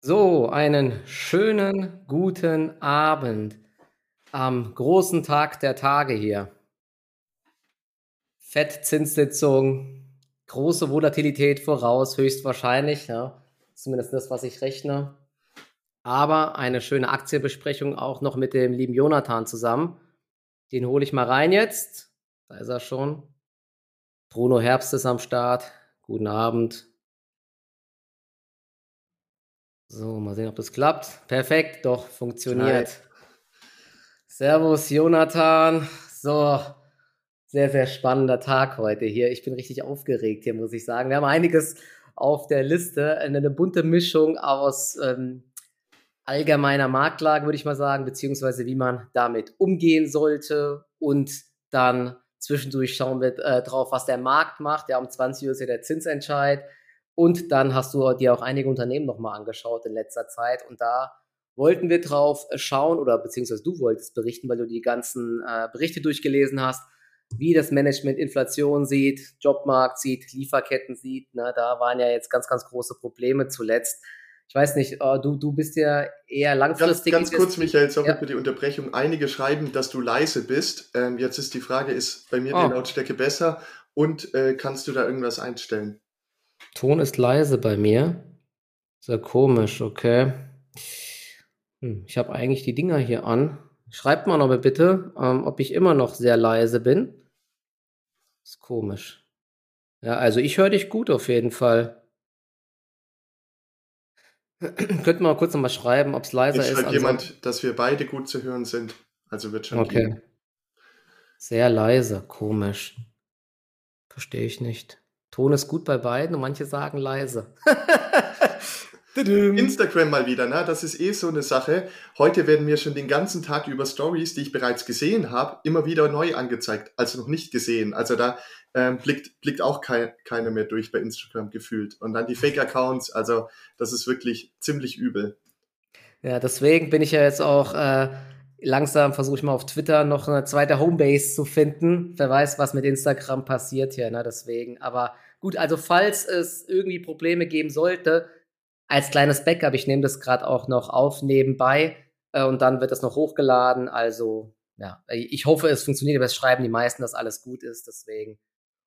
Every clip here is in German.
So, einen schönen guten Abend am großen Tag der Tage hier. Fettzinssitzung, große Volatilität voraus, höchstwahrscheinlich, ja. Zumindest das, was ich rechne. Aber eine schöne Aktienbesprechung auch noch mit dem lieben Jonathan zusammen. Den hole ich mal rein jetzt. Da ist er schon. Bruno Herbst ist am Start. Guten Abend. So, mal sehen, ob das klappt. Perfekt, doch, funktioniert. Hi. Servus, Jonathan. So, sehr, sehr spannender Tag heute hier. Ich bin richtig aufgeregt hier, muss ich sagen. Wir haben einiges auf der Liste. Eine bunte Mischung aus ähm, allgemeiner Marktlage, würde ich mal sagen, beziehungsweise wie man damit umgehen sollte. Und dann zwischendurch schauen wir äh, drauf, was der Markt macht. Ja, um 20 Uhr ist ja der Zinsentscheid. Und dann hast du dir auch einige Unternehmen nochmal angeschaut in letzter Zeit. Und da wollten wir drauf schauen, oder beziehungsweise du wolltest berichten, weil du die ganzen äh, Berichte durchgelesen hast, wie das Management Inflation sieht, Jobmarkt sieht, Lieferketten sieht. Ne? Da waren ja jetzt ganz, ganz große Probleme zuletzt. Ich weiß nicht, uh, du, du bist ja eher langfristig. Ganz, ganz kurz, Michael, sorry ja. für die Unterbrechung. Einige schreiben, dass du leise bist. Ähm, jetzt ist die Frage, ist bei mir oh. die Lautstärke besser und äh, kannst du da irgendwas einstellen? Ton ist leise bei mir. Sehr komisch, okay. Hm, ich habe eigentlich die Dinger hier an. Schreibt mal noch bitte, ähm, ob ich immer noch sehr leise bin. Ist komisch. Ja, also ich höre dich gut auf jeden Fall. Könnten wir mal kurz nochmal schreiben, ob es leiser ich ist. Schreibt jemand, dass wir beide gut zu hören sind. Also wird schon Okay. Gehen. Sehr leise, komisch. Verstehe ich nicht. Ton ist gut bei beiden und manche sagen leise. Instagram mal wieder, ne? das ist eh so eine Sache. Heute werden mir schon den ganzen Tag über Stories, die ich bereits gesehen habe, immer wieder neu angezeigt, also noch nicht gesehen. Also da ähm, blickt, blickt auch kein, keiner mehr durch bei Instagram gefühlt. Und dann die Fake-Accounts, also das ist wirklich ziemlich übel. Ja, deswegen bin ich ja jetzt auch äh, langsam versuche ich mal auf Twitter noch eine zweite Homebase zu finden. Wer weiß, was mit Instagram passiert hier, ne? Deswegen. Aber gut, also falls es irgendwie Probleme geben sollte, als kleines Backup, ich nehme das gerade auch noch auf nebenbei äh, und dann wird das noch hochgeladen. Also, ja, ich hoffe, es funktioniert, aber es schreiben die meisten, dass alles gut ist. Deswegen.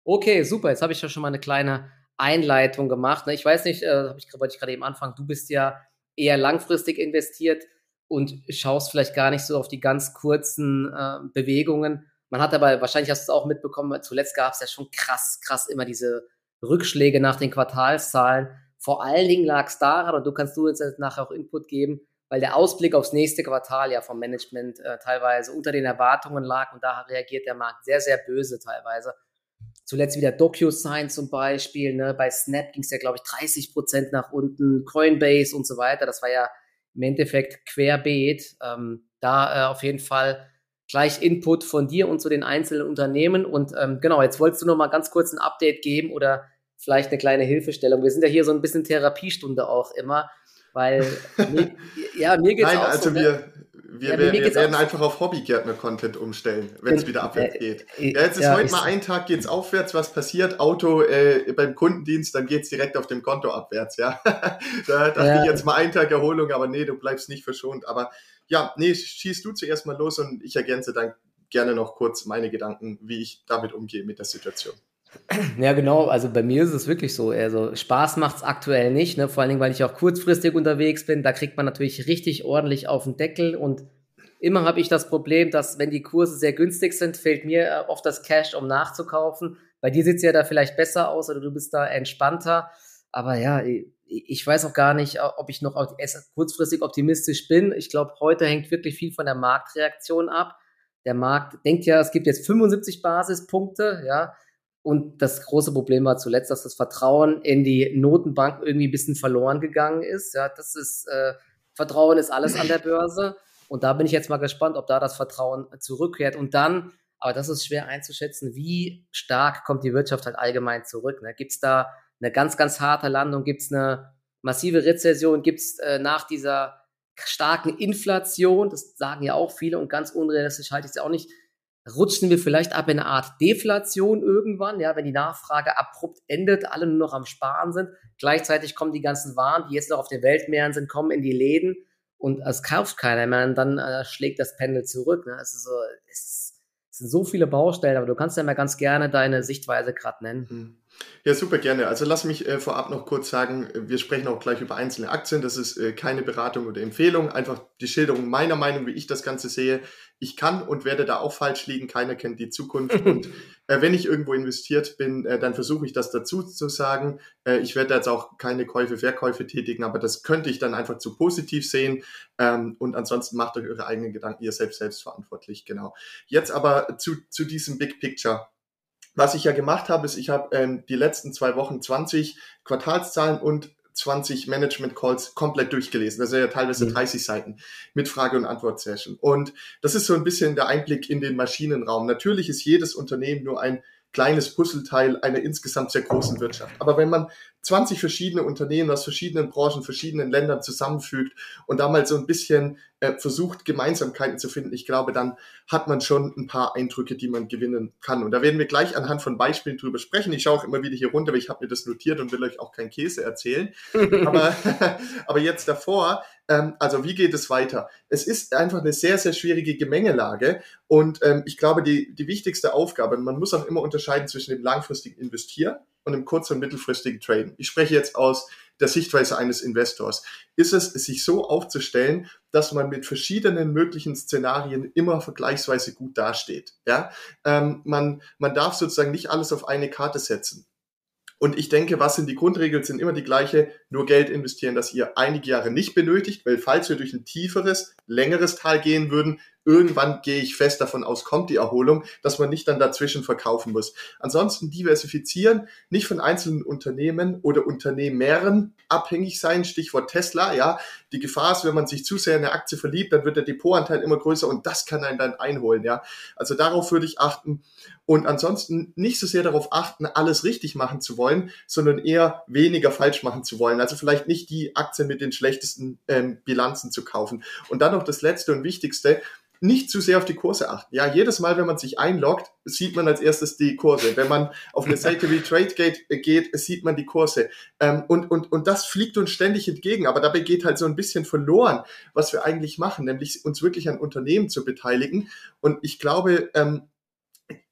Okay, super. Jetzt habe ich ja schon mal eine kleine Einleitung gemacht. Ne? Ich weiß nicht, äh, ich, wollte ich gerade eben anfangen, du bist ja eher langfristig investiert und schaust vielleicht gar nicht so auf die ganz kurzen äh, Bewegungen. Man hat aber, wahrscheinlich hast du es auch mitbekommen, zuletzt gab es ja schon krass, krass immer diese Rückschläge nach den Quartalszahlen. Vor allen Dingen lag es daran, und du kannst du jetzt nachher auch Input geben, weil der Ausblick aufs nächste Quartal ja vom Management äh, teilweise unter den Erwartungen lag und da reagiert der Markt sehr, sehr böse teilweise. Zuletzt wieder DocuSign zum Beispiel, ne? bei Snap ging es ja, glaube ich, 30 Prozent nach unten, Coinbase und so weiter. Das war ja im Endeffekt querbeet. Ähm, da äh, auf jeden Fall gleich Input von dir und zu den einzelnen Unternehmen. Und ähm, genau, jetzt wolltest du noch mal ganz kurz ein Update geben oder vielleicht eine kleine Hilfestellung. Wir sind ja hier so ein bisschen Therapiestunde auch immer, weil mir, ja, mir geht es auch also so. Ne? Wir, wir, ja, wir, wir werden einfach auf Hobbygärtner-Content umstellen, wenn es wieder abwärts äh, geht. Äh, ja, jetzt ist ja, heute mal ein Tag, geht es aufwärts, was passiert? Auto äh, beim Kundendienst, dann geht es direkt auf dem Konto abwärts, ja. da dachte ja. ich jetzt mal einen Tag Erholung, aber nee, du bleibst nicht verschont. Aber ja, nee, schießt du zuerst mal los und ich ergänze dann gerne noch kurz meine Gedanken, wie ich damit umgehe mit der Situation. Ja, genau. Also bei mir ist es wirklich so. Also Spaß macht es aktuell nicht, ne? vor allen Dingen, weil ich auch kurzfristig unterwegs bin. Da kriegt man natürlich richtig ordentlich auf den Deckel und immer habe ich das Problem, dass wenn die Kurse sehr günstig sind, fehlt mir äh, oft das Cash, um nachzukaufen. Bei dir sieht es ja da vielleicht besser aus oder du bist da entspannter. Aber ja, ich weiß auch gar nicht, ob ich noch kurzfristig optimistisch bin. Ich glaube, heute hängt wirklich viel von der Marktreaktion ab. Der Markt denkt ja, es gibt jetzt 75 Basispunkte, ja. Und das große Problem war zuletzt, dass das Vertrauen in die Notenbank irgendwie ein bisschen verloren gegangen ist. Ja, das ist, äh, Vertrauen ist alles an der Börse. Und da bin ich jetzt mal gespannt, ob da das Vertrauen zurückkehrt. Und dann, aber das ist schwer einzuschätzen, wie stark kommt die Wirtschaft halt allgemein zurück. Ne? Gibt es da eine ganz, ganz harte Landung? Gibt es eine massive Rezession? Gibt es äh, nach dieser starken Inflation, das sagen ja auch viele und ganz unrealistisch halte ich es auch nicht, rutschen wir vielleicht ab in eine Art Deflation irgendwann, ja, wenn die Nachfrage abrupt endet, alle nur noch am Sparen sind. Gleichzeitig kommen die ganzen Waren, die jetzt noch auf den Weltmeeren sind, kommen in die Läden und es kauft keiner mehr und dann äh, schlägt das Pendel zurück. Ne? Also so, es, es, sind so viele Baustellen, aber du kannst ja mal ganz gerne deine Sichtweise gerade nennen. Hm. Ja, super gerne. Also lass mich äh, vorab noch kurz sagen, wir sprechen auch gleich über einzelne Aktien. Das ist äh, keine Beratung oder Empfehlung, einfach die Schilderung meiner Meinung, wie ich das Ganze sehe ich kann und werde da auch falsch liegen. Keiner kennt die Zukunft. und äh, wenn ich irgendwo investiert bin, äh, dann versuche ich das dazu zu sagen. Äh, ich werde jetzt auch keine Käufe, Verkäufe tätigen, aber das könnte ich dann einfach zu positiv sehen. Ähm, und ansonsten macht euch eure eigenen Gedanken, ihr selbst selbst verantwortlich. Genau. Jetzt aber zu, zu diesem Big Picture. Was ich ja gemacht habe, ist, ich habe ähm, die letzten zwei Wochen 20 Quartalszahlen und 20 Management Calls komplett durchgelesen. Das sind ja teilweise mhm. 30 Seiten mit Frage- und Antwort-Session. Und das ist so ein bisschen der Einblick in den Maschinenraum. Natürlich ist jedes Unternehmen nur ein kleines Puzzleteil einer insgesamt sehr großen Wirtschaft. Aber wenn man 20 verschiedene Unternehmen aus verschiedenen Branchen, verschiedenen Ländern zusammenfügt und da mal so ein bisschen äh, versucht, Gemeinsamkeiten zu finden, ich glaube, dann hat man schon ein paar Eindrücke, die man gewinnen kann. Und da werden wir gleich anhand von Beispielen drüber sprechen. Ich schaue auch immer wieder hier runter, weil ich habe mir das notiert und will euch auch kein Käse erzählen. aber, aber jetzt davor, ähm, also wie geht es weiter? Es ist einfach eine sehr, sehr schwierige Gemengelage und ähm, ich glaube, die, die wichtigste Aufgabe, man muss auch immer unterscheiden zwischen dem langfristigen Investieren und im kurz- und mittelfristigen Traden. Ich spreche jetzt aus der Sichtweise eines Investors. Ist es, sich so aufzustellen, dass man mit verschiedenen möglichen Szenarien immer vergleichsweise gut dasteht. Ja, ähm, man, man darf sozusagen nicht alles auf eine Karte setzen. Und ich denke, was sind die Grundregeln, sind immer die gleiche, nur Geld investieren, das ihr einige Jahre nicht benötigt, weil falls wir durch ein tieferes, längeres Tal gehen würden, irgendwann gehe ich fest davon aus, kommt die Erholung, dass man nicht dann dazwischen verkaufen muss. Ansonsten diversifizieren, nicht von einzelnen Unternehmen oder Unternehmern abhängig sein, Stichwort Tesla, ja. Die Gefahr ist, wenn man sich zu sehr in eine Aktie verliebt, dann wird der Depotanteil immer größer und das kann einen dann einholen, ja. Also darauf würde ich achten und ansonsten nicht so sehr darauf achten, alles richtig machen zu wollen, sondern eher weniger falsch machen zu wollen. Also vielleicht nicht die Aktien mit den schlechtesten ähm, Bilanzen zu kaufen. Und dann noch das Letzte und Wichtigste, nicht zu sehr auf die Kurse achten. Ja, jedes Mal, wenn man sich einloggt, sieht man als erstes die Kurse. Wenn man auf eine Seite wie TradeGate äh, geht, sieht man die Kurse. Ähm, und, und, und das fliegt uns ständig entgegen. Aber dabei geht halt so ein bisschen verloren, was wir eigentlich machen, nämlich uns wirklich an Unternehmen zu beteiligen. Und ich glaube, ähm,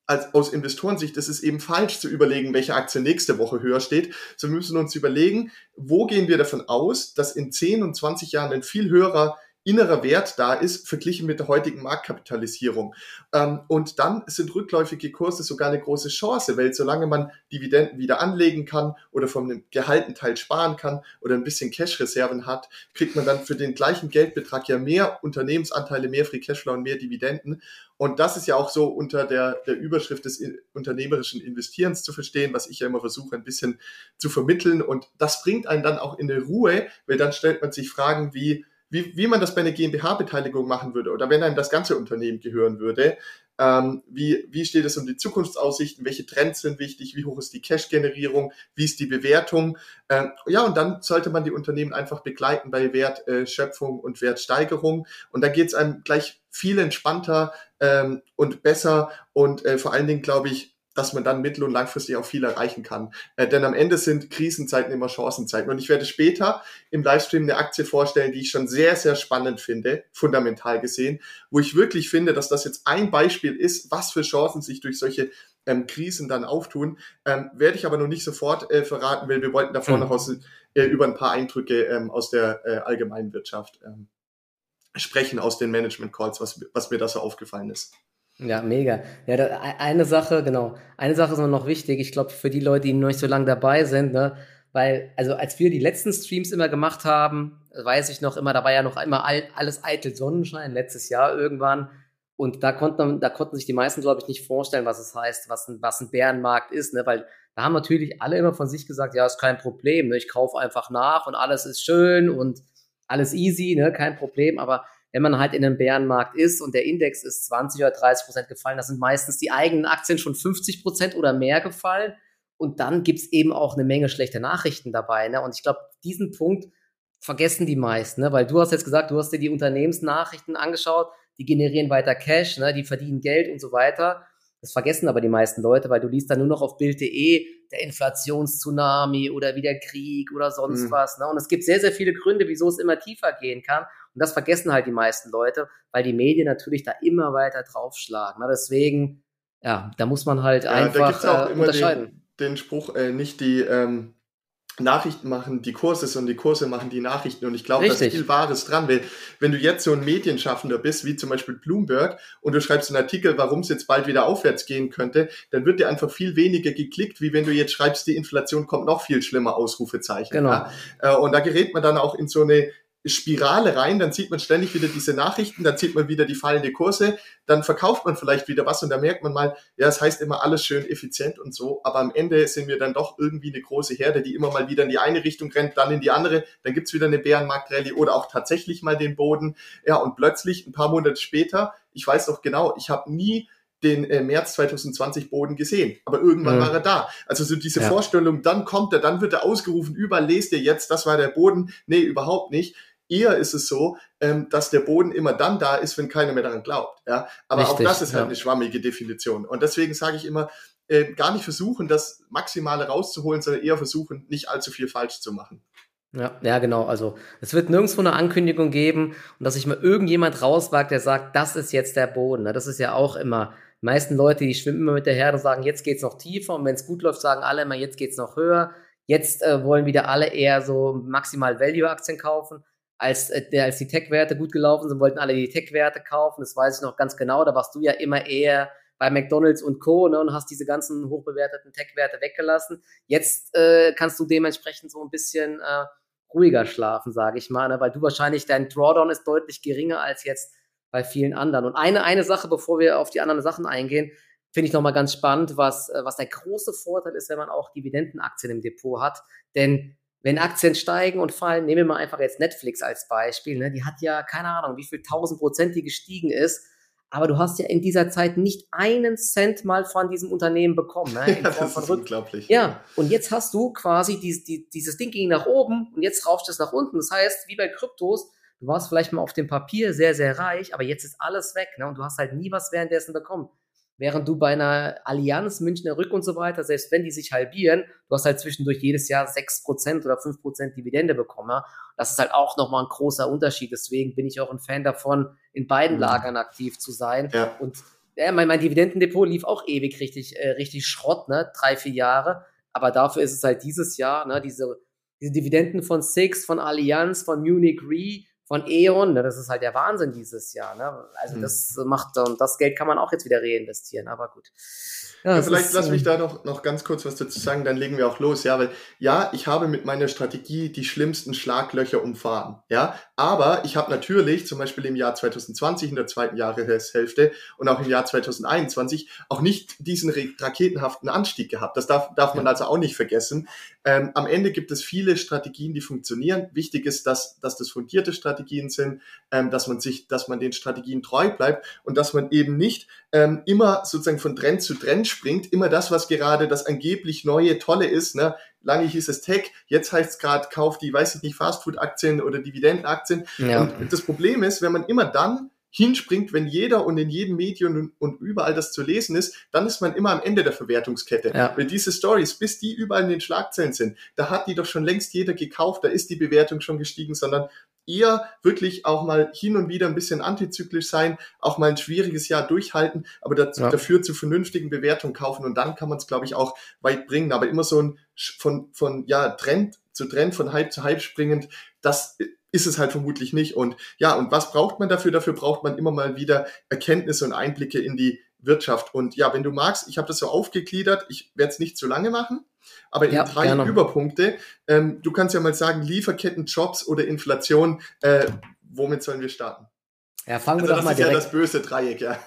als, aus Investorensicht ist es eben falsch zu überlegen, welche Aktie nächste Woche höher steht. So müssen wir uns überlegen, wo gehen wir davon aus, dass in 10 und 20 Jahren ein viel höherer innerer Wert da ist, verglichen mit der heutigen Marktkapitalisierung. Ähm, und dann sind rückläufige Kurse sogar eine große Chance, weil solange man Dividenden wieder anlegen kann oder vom gehaltenen Teil sparen kann oder ein bisschen Cash-Reserven hat, kriegt man dann für den gleichen Geldbetrag ja mehr Unternehmensanteile, mehr Free Cashflow und mehr Dividenden. Und das ist ja auch so unter der, der Überschrift des unternehmerischen Investierens zu verstehen, was ich ja immer versuche, ein bisschen zu vermitteln. Und das bringt einen dann auch in eine Ruhe, weil dann stellt man sich Fragen wie, wie, wie man das bei einer GmbH-Beteiligung machen würde oder wenn einem das ganze Unternehmen gehören würde. Ähm, wie, wie steht es um die Zukunftsaussichten? Welche Trends sind wichtig? Wie hoch ist die Cash-Generierung? Wie ist die Bewertung? Ähm, ja, und dann sollte man die Unternehmen einfach begleiten bei Wertschöpfung und Wertsteigerung. Und da geht es einem gleich viel entspannter ähm, und besser. Und äh, vor allen Dingen, glaube ich, dass man dann mittel- und langfristig auch viel erreichen kann. Äh, denn am Ende sind Krisenzeiten immer Chancenzeiten. Und ich werde später im Livestream eine Aktie vorstellen, die ich schon sehr, sehr spannend finde, fundamental gesehen, wo ich wirklich finde, dass das jetzt ein Beispiel ist, was für Chancen sich durch solche ähm, Krisen dann auftun. Ähm, werde ich aber noch nicht sofort äh, verraten, weil wir wollten davor mhm. noch aus, äh, über ein paar Eindrücke ähm, aus der äh, allgemeinen Wirtschaft ähm, sprechen, aus den Management Calls, was, was mir da so aufgefallen ist. Ja, mega. Ja, da, e, eine Sache, genau. Eine Sache ist noch wichtig. Ich glaube, für die Leute, die noch nicht so lange dabei sind, ne, weil, also als wir die letzten Streams immer gemacht haben, weiß ich noch immer, da war ja noch immer all, alles eitel Sonnenschein, letztes Jahr irgendwann. Und da konnten, da konnten sich die meisten, glaube ich, nicht vorstellen, was es heißt, was ein, was ein Bärenmarkt ist, ne? weil da haben natürlich alle immer von sich gesagt, ja, ist kein Problem, ne? ich kaufe einfach nach und alles ist schön und alles easy, ne? kein Problem, aber wenn man halt in einem Bärenmarkt ist und der Index ist 20 oder 30 Prozent gefallen, da sind meistens die eigenen Aktien schon 50 Prozent oder mehr gefallen. Und dann gibt's eben auch eine Menge schlechte Nachrichten dabei. Ne? Und ich glaube, diesen Punkt vergessen die meisten, ne? weil du hast jetzt gesagt, du hast dir die Unternehmensnachrichten angeschaut. die generieren weiter Cash, ne? die verdienen Geld und so weiter. Das vergessen aber die meisten Leute, weil du liest dann nur noch auf Bild.de der Inflationstsunami oder wieder Krieg oder sonst mhm. was. Ne? Und es gibt sehr, sehr viele Gründe, wieso es immer tiefer gehen kann. Und das vergessen halt die meisten Leute, weil die Medien natürlich da immer weiter draufschlagen. Ne? Deswegen, ja, da muss man halt ja, einfach da äh, unterscheiden. Den, den Spruch, äh, nicht die ähm, Nachrichten machen die Kurse, sondern die Kurse machen die Nachrichten. Und ich glaube, da ist viel Wahres dran. Weil, wenn du jetzt so ein Medienschaffender bist, wie zum Beispiel Bloomberg, und du schreibst einen Artikel, warum es jetzt bald wieder aufwärts gehen könnte, dann wird dir einfach viel weniger geklickt, wie wenn du jetzt schreibst, die Inflation kommt noch viel schlimmer, Ausrufezeichen. Genau. Ja? Äh, und da gerät man dann auch in so eine Spirale rein, dann sieht man ständig wieder diese Nachrichten, dann sieht man wieder die fallende Kurse, dann verkauft man vielleicht wieder was und da merkt man mal, ja, es das heißt immer alles schön effizient und so, aber am Ende sind wir dann doch irgendwie eine große Herde, die immer mal wieder in die eine Richtung rennt, dann in die andere, dann gibt's wieder eine Bärenmarktrallye oder auch tatsächlich mal den Boden, ja, und plötzlich ein paar Monate später, ich weiß doch genau, ich habe nie den äh, März 2020 Boden gesehen. Aber irgendwann mhm. war er da. Also so diese ja. Vorstellung, dann kommt er, dann wird er ausgerufen, überall lest ihr jetzt, das war der Boden. Nee, überhaupt nicht. Eher ist es so, ähm, dass der Boden immer dann da ist, wenn keiner mehr daran glaubt. Ja? Aber Richtig, auch das ist halt ja. eine schwammige Definition. Und deswegen sage ich immer, äh, gar nicht versuchen, das Maximale rauszuholen, sondern eher versuchen, nicht allzu viel falsch zu machen. Ja, ja, genau. Also es wird nirgendwo eine Ankündigung geben und dass sich mal irgendjemand rauswagt, der sagt, das ist jetzt der Boden. Ne? Das ist ja auch immer. Die meisten Leute, die schwimmen immer mit der Herde und sagen, jetzt geht's noch tiefer und wenn es gut läuft, sagen alle immer, jetzt geht's noch höher. Jetzt äh, wollen wieder alle eher so maximal Value-Aktien kaufen als, äh, als die Tech-Werte gut gelaufen sind, wollten alle die Tech-Werte kaufen. Das weiß ich noch ganz genau. Da warst du ja immer eher bei McDonalds und Co. Ne, und hast diese ganzen hochbewerteten Tech-Werte weggelassen. Jetzt äh, kannst du dementsprechend so ein bisschen äh, ruhiger schlafen, sage ich mal, ne, weil du wahrscheinlich dein Drawdown ist deutlich geringer als jetzt bei vielen anderen. Und eine, eine Sache, bevor wir auf die anderen Sachen eingehen, finde ich nochmal ganz spannend, was, äh, was der große Vorteil ist, wenn man auch Dividendenaktien im Depot hat. Denn wenn Aktien steigen und fallen, nehmen wir mal einfach jetzt Netflix als Beispiel, ne? die hat ja keine Ahnung, wie viel tausend Prozent die gestiegen ist, aber du hast ja in dieser Zeit nicht einen Cent mal von diesem Unternehmen bekommen. Ne? ja, das ist unglaublich. Ja, und jetzt hast du quasi dieses, die, dieses Ding ging nach oben und jetzt rauscht es nach unten. Das heißt, wie bei Kryptos, du warst vielleicht mal auf dem Papier sehr, sehr reich, aber jetzt ist alles weg ne? und du hast halt nie was währenddessen bekommen. Während du bei einer Allianz, Münchner Rück und so weiter, selbst wenn die sich halbieren, du hast halt zwischendurch jedes Jahr 6% oder 5% Dividende bekommen. Ja? Das ist halt auch nochmal ein großer Unterschied. Deswegen bin ich auch ein Fan davon, in beiden mhm. Lagern aktiv zu sein. Ja. Und ja, mein, mein Dividendendepot lief auch ewig richtig, äh, richtig Schrott, ne? Drei, vier Jahre. Aber dafür ist es halt dieses Jahr, ne, diese, diese Dividenden von Six, von Allianz, von Munich Re, von E.ON, ne, das ist halt der Wahnsinn dieses Jahr. Ne? Also mhm. das macht, und das Geld kann man auch jetzt wieder reinvestieren, aber gut. Ja, ja, vielleicht ist, lass mich ähm, da noch, noch ganz kurz was dazu sagen, dann legen wir auch los. Ja, weil ja, ich habe mit meiner Strategie die schlimmsten Schlaglöcher umfahren. Ja, aber ich habe natürlich zum Beispiel im Jahr 2020 in der zweiten Jahreshälfte und auch im Jahr 2021 auch nicht diesen raketenhaften Anstieg gehabt. Das darf, darf man also auch nicht vergessen. Ähm, am Ende gibt es viele Strategien, die funktionieren. Wichtig ist, dass, dass das fundierte Strategien sind, ähm, dass man sich, dass man den Strategien treu bleibt und dass man eben nicht ähm, immer sozusagen von Trend zu Trend springt, immer das, was gerade das angeblich neue, tolle ist. Ne? Lange hieß es Tech, jetzt heißt es gerade, kauft die, weiß ich nicht, Fastfood-Aktien oder Dividendenaktien. Ja. Und das Problem ist, wenn man immer dann hinspringt, wenn jeder und in jedem Medium und, überall das zu lesen ist, dann ist man immer am Ende der Verwertungskette. Ja. Weil diese Stories, bis die überall in den Schlagzeilen sind, da hat die doch schon längst jeder gekauft, da ist die Bewertung schon gestiegen, sondern eher wirklich auch mal hin und wieder ein bisschen antizyklisch sein, auch mal ein schwieriges Jahr durchhalten, aber dazu, ja. dafür zu vernünftigen Bewertungen kaufen und dann kann man es, glaube ich, auch weit bringen. Aber immer so ein von, von ja, Trend zu Trend, von Hype zu Hype springend, das ist es halt vermutlich nicht. Und ja, und was braucht man dafür? Dafür braucht man immer mal wieder Erkenntnisse und Einblicke in die Wirtschaft. Und ja, wenn du magst, ich habe das so aufgegliedert, ich werde es nicht zu lange machen, aber in ja, drei gerne. Überpunkte. Ähm, du kannst ja mal sagen, Lieferketten, Jobs oder Inflation, äh, womit sollen wir starten? Ja, fangen also wir doch mal direkt. Ja das böse Dreieck, ja.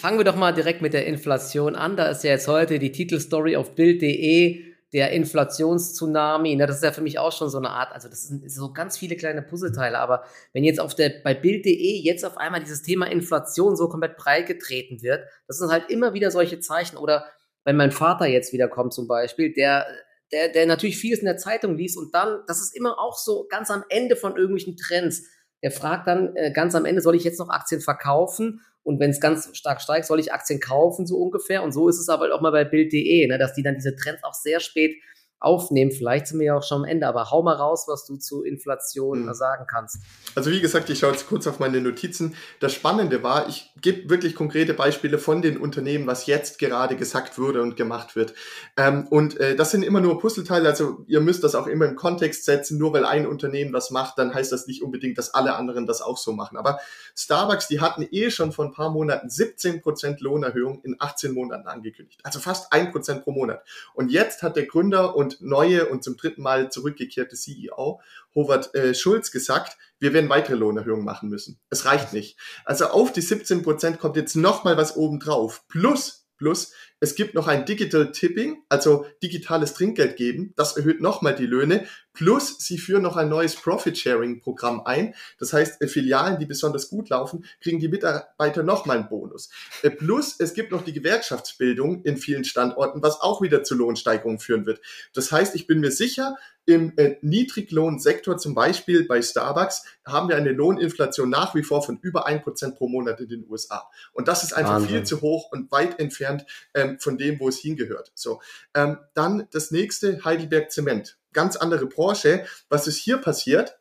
fangen wir doch mal direkt mit der Inflation an. Da ist ja jetzt heute die Titelstory auf Bild.de der Inflationstsunami, ne, das ist ja für mich auch schon so eine Art, also das sind so ganz viele kleine Puzzleteile, aber wenn jetzt auf der, bei Bild.de jetzt auf einmal dieses Thema Inflation so komplett breit getreten wird, das sind halt immer wieder solche Zeichen oder wenn mein Vater jetzt wiederkommt zum Beispiel, der, der, der natürlich vieles in der Zeitung liest und dann, das ist immer auch so ganz am Ende von irgendwelchen Trends, der fragt dann äh, ganz am Ende, soll ich jetzt noch Aktien verkaufen? Und wenn es ganz stark steigt, soll ich Aktien kaufen, so ungefähr. Und so ist es aber auch mal bei Bild.de, ne, dass die dann diese Trends auch sehr spät aufnehmen. Vielleicht sind wir ja auch schon am Ende, aber hau mal raus, was du zu Inflation mhm. sagen kannst. Also wie gesagt, ich schaue jetzt kurz auf meine Notizen. Das Spannende war, ich gebe wirklich konkrete Beispiele von den Unternehmen, was jetzt gerade gesagt wurde und gemacht wird. Ähm, und äh, das sind immer nur Puzzleteile, also ihr müsst das auch immer im Kontext setzen. Nur weil ein Unternehmen das macht, dann heißt das nicht unbedingt, dass alle anderen das auch so machen. Aber Starbucks, die hatten eh schon vor ein paar Monaten 17% Lohnerhöhung in 18 Monaten angekündigt. Also fast 1% pro Monat. Und jetzt hat der Gründer und und neue und zum dritten Mal zurückgekehrte CEO Howard äh, Schulz gesagt, wir werden weitere Lohnerhöhungen machen müssen. Es reicht nicht. Also auf die 17 Prozent kommt jetzt noch mal was oben drauf. Plus, plus, es gibt noch ein Digital Tipping, also digitales Trinkgeld geben. Das erhöht nochmal die Löhne. Plus, sie führen noch ein neues Profit-Sharing-Programm ein. Das heißt, äh, Filialen, die besonders gut laufen, kriegen die Mitarbeiter nochmal einen Bonus. Äh, plus, es gibt noch die Gewerkschaftsbildung in vielen Standorten, was auch wieder zu Lohnsteigerungen führen wird. Das heißt, ich bin mir sicher, im äh, Niedriglohnsektor, zum Beispiel bei Starbucks, haben wir eine Lohninflation nach wie vor von über ein Prozent pro Monat in den USA. Und das ist einfach Wahnsinn. viel zu hoch und weit entfernt ähm, von dem, wo es hingehört. So, ähm, dann das nächste, Heidelberg Zement. Ganz andere Branche. Was ist hier passiert?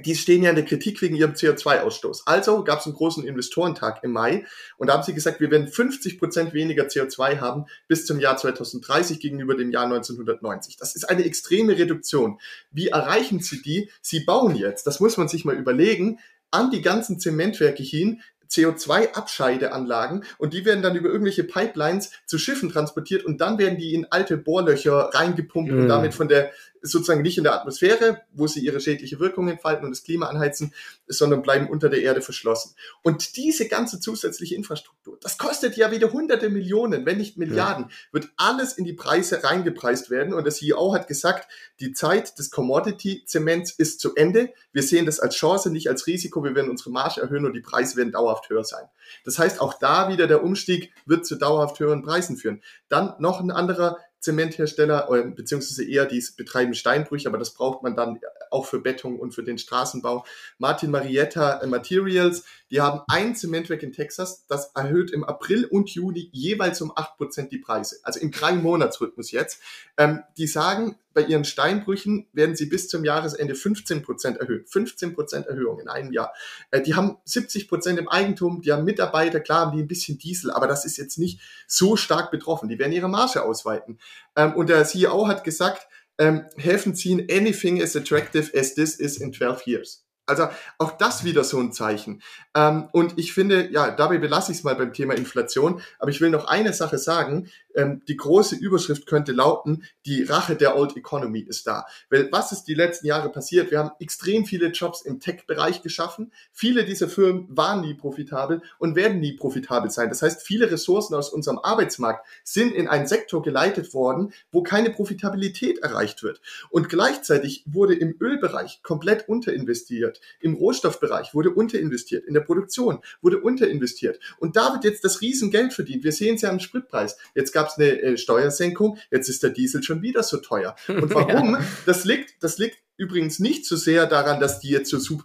die stehen ja in der Kritik wegen ihrem CO2-Ausstoß. Also gab es einen großen Investorentag im Mai und da haben sie gesagt, wir werden 50 Prozent weniger CO2 haben bis zum Jahr 2030 gegenüber dem Jahr 1990. Das ist eine extreme Reduktion. Wie erreichen sie die? Sie bauen jetzt, das muss man sich mal überlegen, an die ganzen Zementwerke hin CO2-Abscheideanlagen und die werden dann über irgendwelche Pipelines zu Schiffen transportiert und dann werden die in alte Bohrlöcher reingepumpt mm. und mhm. damit von der sozusagen nicht in der Atmosphäre, wo sie ihre schädliche Wirkung entfalten und das Klima anheizen, sondern bleiben unter der Erde verschlossen. Und diese ganze zusätzliche Infrastruktur, das kostet ja wieder hunderte Millionen, wenn nicht Milliarden, ja. wird alles in die Preise reingepreist werden. Und der CEO hat gesagt, die Zeit des Commodity-Zements ist zu Ende. Wir sehen das als Chance, nicht als Risiko. Wir werden unsere Marge erhöhen und die Preise werden dauerhaft höher sein. Das heißt, auch da wieder der Umstieg wird zu dauerhaft höheren Preisen führen. Dann noch ein anderer Zementhersteller, äh, beziehungsweise eher die betreiben Steinbrüche, aber das braucht man dann auch für Beton und für den Straßenbau. Martin Marietta äh, Materials, die haben ein Zementwerk in Texas, das erhöht im April und Juni jeweils um acht Prozent die Preise. Also im drei Monatsrhythmus jetzt. Ähm, die sagen, bei ihren Steinbrüchen werden sie bis zum Jahresende 15 Prozent erhöhen. 15 Prozent Erhöhung in einem Jahr. Äh, die haben 70 Prozent im Eigentum, die haben Mitarbeiter, klar haben die ein bisschen Diesel, aber das ist jetzt nicht so stark betroffen. Die werden ihre Marge ausweiten. Ähm, und der CEO hat gesagt, ähm, helfen ziehen anything as attractive as this is in 12 years. Also auch das wieder so ein Zeichen. Ähm, und ich finde, ja, dabei belasse ich es mal beim Thema Inflation. Aber ich will noch eine Sache sagen. Ähm, die große Überschrift könnte lauten, die Rache der Old Economy ist da. Weil was ist die letzten Jahre passiert? Wir haben extrem viele Jobs im Tech-Bereich geschaffen. Viele dieser Firmen waren nie profitabel und werden nie profitabel sein. Das heißt, viele Ressourcen aus unserem Arbeitsmarkt sind in einen Sektor geleitet worden, wo keine Profitabilität erreicht wird. Und gleichzeitig wurde im Ölbereich komplett unterinvestiert. Im Rohstoffbereich wurde unterinvestiert. In der Produktion wurde unterinvestiert. Und da wird jetzt das Riesengeld verdient. Wir sehen es ja am Spritpreis. Jetzt gab es eine äh, Steuersenkung. Jetzt ist der Diesel schon wieder so teuer. Und warum? ja. Das liegt, das liegt übrigens nicht so sehr daran, dass die jetzt so super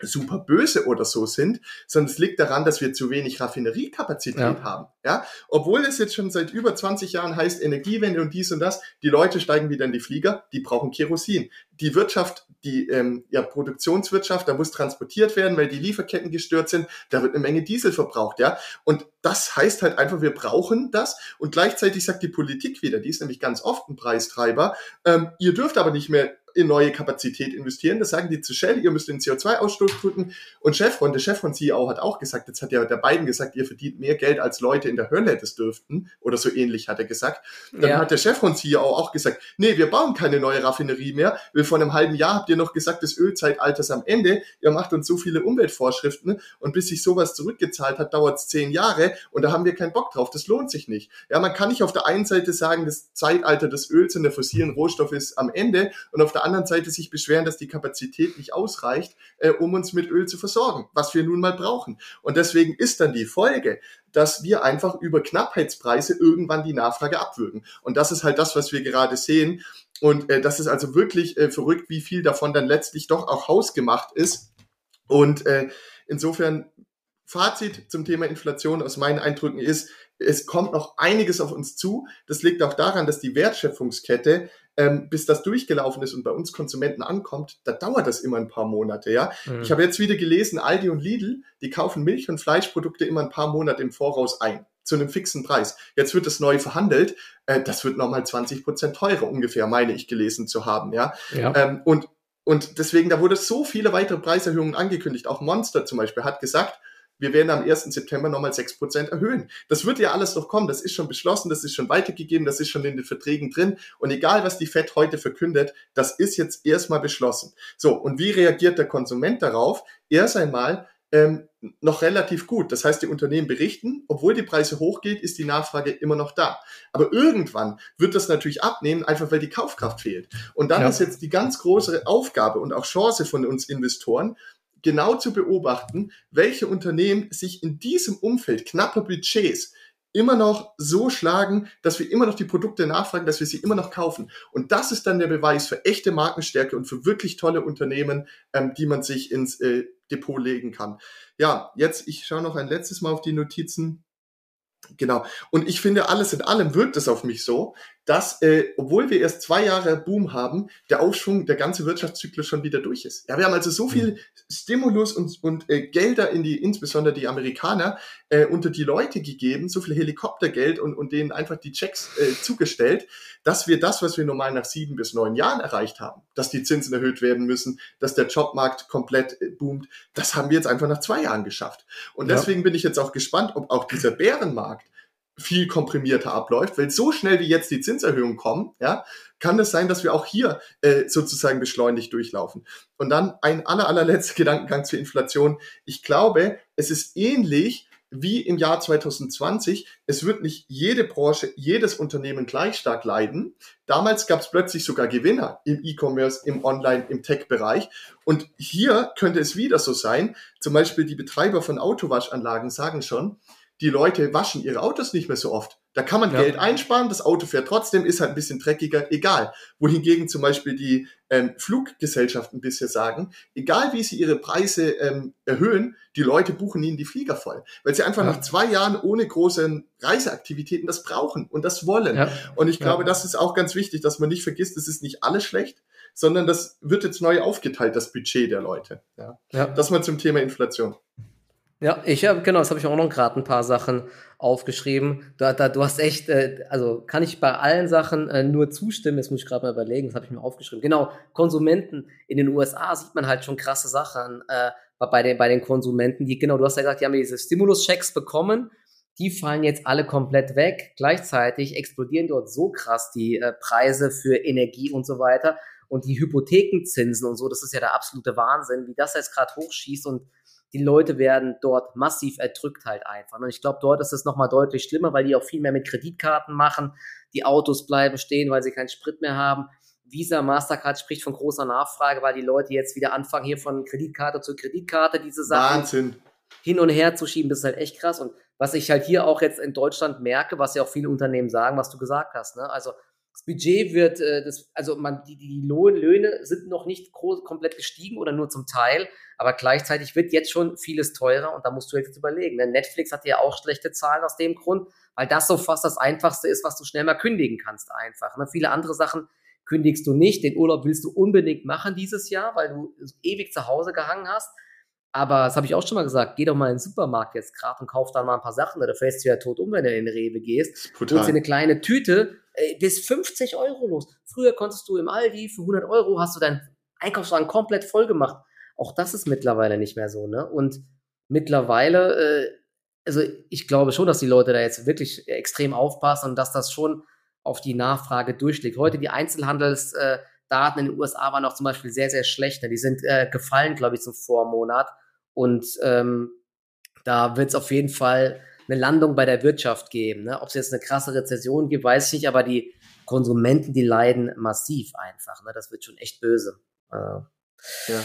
super böse oder so sind, sondern es liegt daran, dass wir zu wenig Raffineriekapazität ja. haben. Ja, obwohl es jetzt schon seit über 20 Jahren heißt Energiewende und dies und das, die Leute steigen wieder in die Flieger, die brauchen Kerosin. Die Wirtschaft, die ähm, ja, Produktionswirtschaft, da muss transportiert werden, weil die Lieferketten gestört sind, da wird eine Menge Diesel verbraucht, ja. Und das heißt halt einfach, wir brauchen das. Und gleichzeitig sagt die Politik wieder, die ist nämlich ganz oft ein Preistreiber, ähm, ihr dürft aber nicht mehr in neue Kapazität investieren. Das sagen die zu Shell, ihr müsst den CO2-Ausstoß drücken. Und Chevron, der Chef von CEO hat auch gesagt, jetzt hat ja der Biden gesagt, ihr verdient mehr Geld als Leute in der Hölle das dürften. Oder so ähnlich hat er gesagt. Dann ja. hat der Chef von CEO auch gesagt, nee, wir bauen keine neue Raffinerie mehr. Wir vor einem halben Jahr habt ihr noch gesagt, das Ölzeitalter ist am Ende. Ihr macht uns so viele Umweltvorschriften und bis sich sowas zurückgezahlt hat, dauert es zehn Jahre und da haben wir keinen Bock drauf. Das lohnt sich nicht. Ja, man kann nicht auf der einen Seite sagen, das Zeitalter des Öls und der fossilen Rohstoffe ist am Ende und auf der anderen Seite sich beschweren, dass die Kapazität nicht ausreicht, äh, um uns mit Öl zu versorgen, was wir nun mal brauchen. Und deswegen ist dann die Folge, dass wir einfach über Knappheitspreise irgendwann die Nachfrage abwürgen. Und das ist halt das, was wir gerade sehen. Und äh, das ist also wirklich äh, verrückt, wie viel davon dann letztlich doch auch hausgemacht ist Und äh, insofern Fazit zum Thema Inflation aus meinen Eindrücken ist, es kommt noch einiges auf uns zu. Das liegt auch daran, dass die Wertschöpfungskette, ähm, bis das durchgelaufen ist und bei uns Konsumenten ankommt, da dauert das immer ein paar Monate. Ja, mhm. ich habe jetzt wieder gelesen, Aldi und Lidl, die kaufen Milch und Fleischprodukte immer ein paar Monate im Voraus ein zu einem fixen Preis. Jetzt wird es neu verhandelt. Äh, das wird nochmal 20 Prozent teurer ungefähr, meine ich gelesen zu haben. Ja, ja. Ähm, und und deswegen, da wurde so viele weitere Preiserhöhungen angekündigt. Auch Monster zum Beispiel hat gesagt, wir werden am 1. September nochmal 6% erhöhen. Das wird ja alles noch kommen, das ist schon beschlossen, das ist schon weitergegeben, das ist schon in den Verträgen drin. Und egal, was die FED heute verkündet, das ist jetzt erstmal beschlossen. So, und wie reagiert der Konsument darauf? Erst einmal ähm, noch relativ gut. Das heißt, die Unternehmen berichten, obwohl die Preise hochgeht, ist die Nachfrage immer noch da. Aber irgendwann wird das natürlich abnehmen, einfach weil die Kaufkraft fehlt. Und dann ja. ist jetzt die ganz große Aufgabe und auch Chance von uns Investoren, genau zu beobachten, welche Unternehmen sich in diesem Umfeld knapper Budgets immer noch so schlagen, dass wir immer noch die Produkte nachfragen, dass wir sie immer noch kaufen. Und das ist dann der Beweis für echte Markenstärke und für wirklich tolle Unternehmen, ähm, die man sich ins äh, Depot legen kann. Ja, jetzt, ich schaue noch ein letztes Mal auf die Notizen. Genau. Und ich finde, alles in allem wirkt es auf mich so, dass, äh, obwohl wir erst zwei Jahre Boom haben, der Aufschwung, der ganze Wirtschaftszyklus schon wieder durch ist. Ja, wir haben also so viel mhm. Stimulus und, und äh, Gelder in die, insbesondere die Amerikaner, äh, unter die Leute gegeben, so viel Helikoptergeld und, und denen einfach die Checks äh, zugestellt, dass wir das, was wir normal nach sieben bis neun Jahren erreicht haben, dass die Zinsen erhöht werden müssen, dass der Jobmarkt komplett äh, boomt, das haben wir jetzt einfach nach zwei Jahren geschafft. Und ja. deswegen bin ich jetzt auch gespannt, ob auch dieser Bärenmarkt viel komprimierter abläuft, weil so schnell wie jetzt die Zinserhöhungen kommen, ja, kann es sein, dass wir auch hier äh, sozusagen beschleunigt durchlaufen. Und dann ein aller, allerletzter Gedankengang zur Inflation. Ich glaube, es ist ähnlich wie im Jahr 2020. Es wird nicht jede Branche, jedes Unternehmen gleich stark leiden. Damals gab es plötzlich sogar Gewinner im E-Commerce, im Online, im Tech-Bereich. Und hier könnte es wieder so sein. Zum Beispiel die Betreiber von Autowaschanlagen sagen schon, die Leute waschen ihre Autos nicht mehr so oft. Da kann man ja. Geld einsparen, das Auto fährt trotzdem, ist halt ein bisschen dreckiger, egal. Wohingegen zum Beispiel die ähm, Fluggesellschaften bisher sagen, egal wie sie ihre Preise ähm, erhöhen, die Leute buchen ihnen die Flieger voll. Weil sie einfach ja. nach zwei Jahren ohne große Reiseaktivitäten das brauchen und das wollen. Ja. Und ich glaube, das ist auch ganz wichtig, dass man nicht vergisst, es ist nicht alles schlecht, sondern das wird jetzt neu aufgeteilt, das Budget der Leute. Ja. ja. Das mal zum Thema Inflation. Ja, ich habe, genau, das habe ich auch noch gerade ein paar Sachen aufgeschrieben. Da, da, du hast echt, äh, also kann ich bei allen Sachen äh, nur zustimmen. Jetzt muss ich gerade mal überlegen, das habe ich mir aufgeschrieben. Genau, Konsumenten in den USA sieht man halt schon krasse Sachen äh, bei, den, bei den Konsumenten. Die, genau, du hast ja gesagt, die haben diese Stimulus-Checks bekommen. Die fallen jetzt alle komplett weg. Gleichzeitig explodieren dort so krass die äh, Preise für Energie und so weiter. Und die Hypothekenzinsen und so, das ist ja der absolute Wahnsinn, wie das jetzt gerade hochschießt und die Leute werden dort massiv erdrückt halt einfach. Und ich glaube, dort ist es nochmal deutlich schlimmer, weil die auch viel mehr mit Kreditkarten machen. Die Autos bleiben stehen, weil sie keinen Sprit mehr haben. Visa, Mastercard spricht von großer Nachfrage, weil die Leute jetzt wieder anfangen, hier von Kreditkarte zu Kreditkarte diese Sachen Wahnsinn. hin und her zu schieben. Das ist halt echt krass. Und was ich halt hier auch jetzt in Deutschland merke, was ja auch viele Unternehmen sagen, was du gesagt hast, ne? Also das Budget wird, äh, das, also man, die, die Lohn, Löhne sind noch nicht groß, komplett gestiegen oder nur zum Teil, aber gleichzeitig wird jetzt schon vieles teurer und da musst du jetzt überlegen. Ne? Netflix hat ja auch schlechte Zahlen aus dem Grund, weil das so fast das Einfachste ist, was du schnell mal kündigen kannst einfach. Ne? Viele andere Sachen kündigst du nicht. Den Urlaub willst du unbedingt machen dieses Jahr, weil du ewig zu Hause gehangen hast. Aber das habe ich auch schon mal gesagt, geh doch mal in den Supermarkt jetzt gerade und kauf da mal ein paar Sachen, da fällst du ja tot um, wenn du in den Rewe gehst. Total. Holst dir eine kleine Tüte, bis 50 Euro los. Früher konntest du im Aldi für 100 Euro hast du deinen Einkaufswagen komplett voll gemacht. Auch das ist mittlerweile nicht mehr so, ne? Und mittlerweile, äh, also ich glaube schon, dass die Leute da jetzt wirklich extrem aufpassen und dass das schon auf die Nachfrage durchschlägt. Heute die Einzelhandelsdaten in den USA waren auch zum Beispiel sehr, sehr schlecht. Ne? Die sind äh, gefallen, glaube ich, zum Vormonat. Und ähm, da wird es auf jeden Fall eine Landung bei der Wirtschaft geben. Ne? Ob es jetzt eine krasse Rezession gibt, weiß ich nicht, aber die Konsumenten, die leiden massiv einfach. Ne? Das wird schon echt böse. Äh. Ja.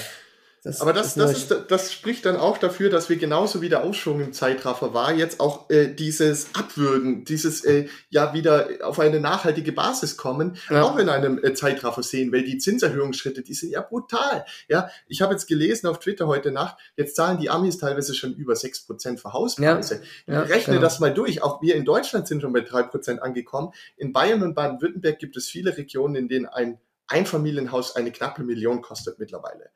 Das Aber das, das, ist, das spricht dann auch dafür, dass wir genauso wie der Aufschwung im Zeitraffer war, jetzt auch äh, dieses Abwürgen, dieses äh, ja wieder auf eine nachhaltige Basis kommen, ja. auch in einem äh, Zeitraffer sehen, weil die Zinserhöhungsschritte, die sind ja brutal. Ja, ich habe jetzt gelesen auf Twitter heute Nacht, jetzt zahlen die Amis teilweise schon über sechs Prozent für Hauspreise. Ja. Ja, Rechne genau. das mal durch. Auch wir in Deutschland sind schon bei drei Prozent angekommen. In Bayern und Baden-Württemberg gibt es viele Regionen, in denen ein Einfamilienhaus eine knappe Million kostet mittlerweile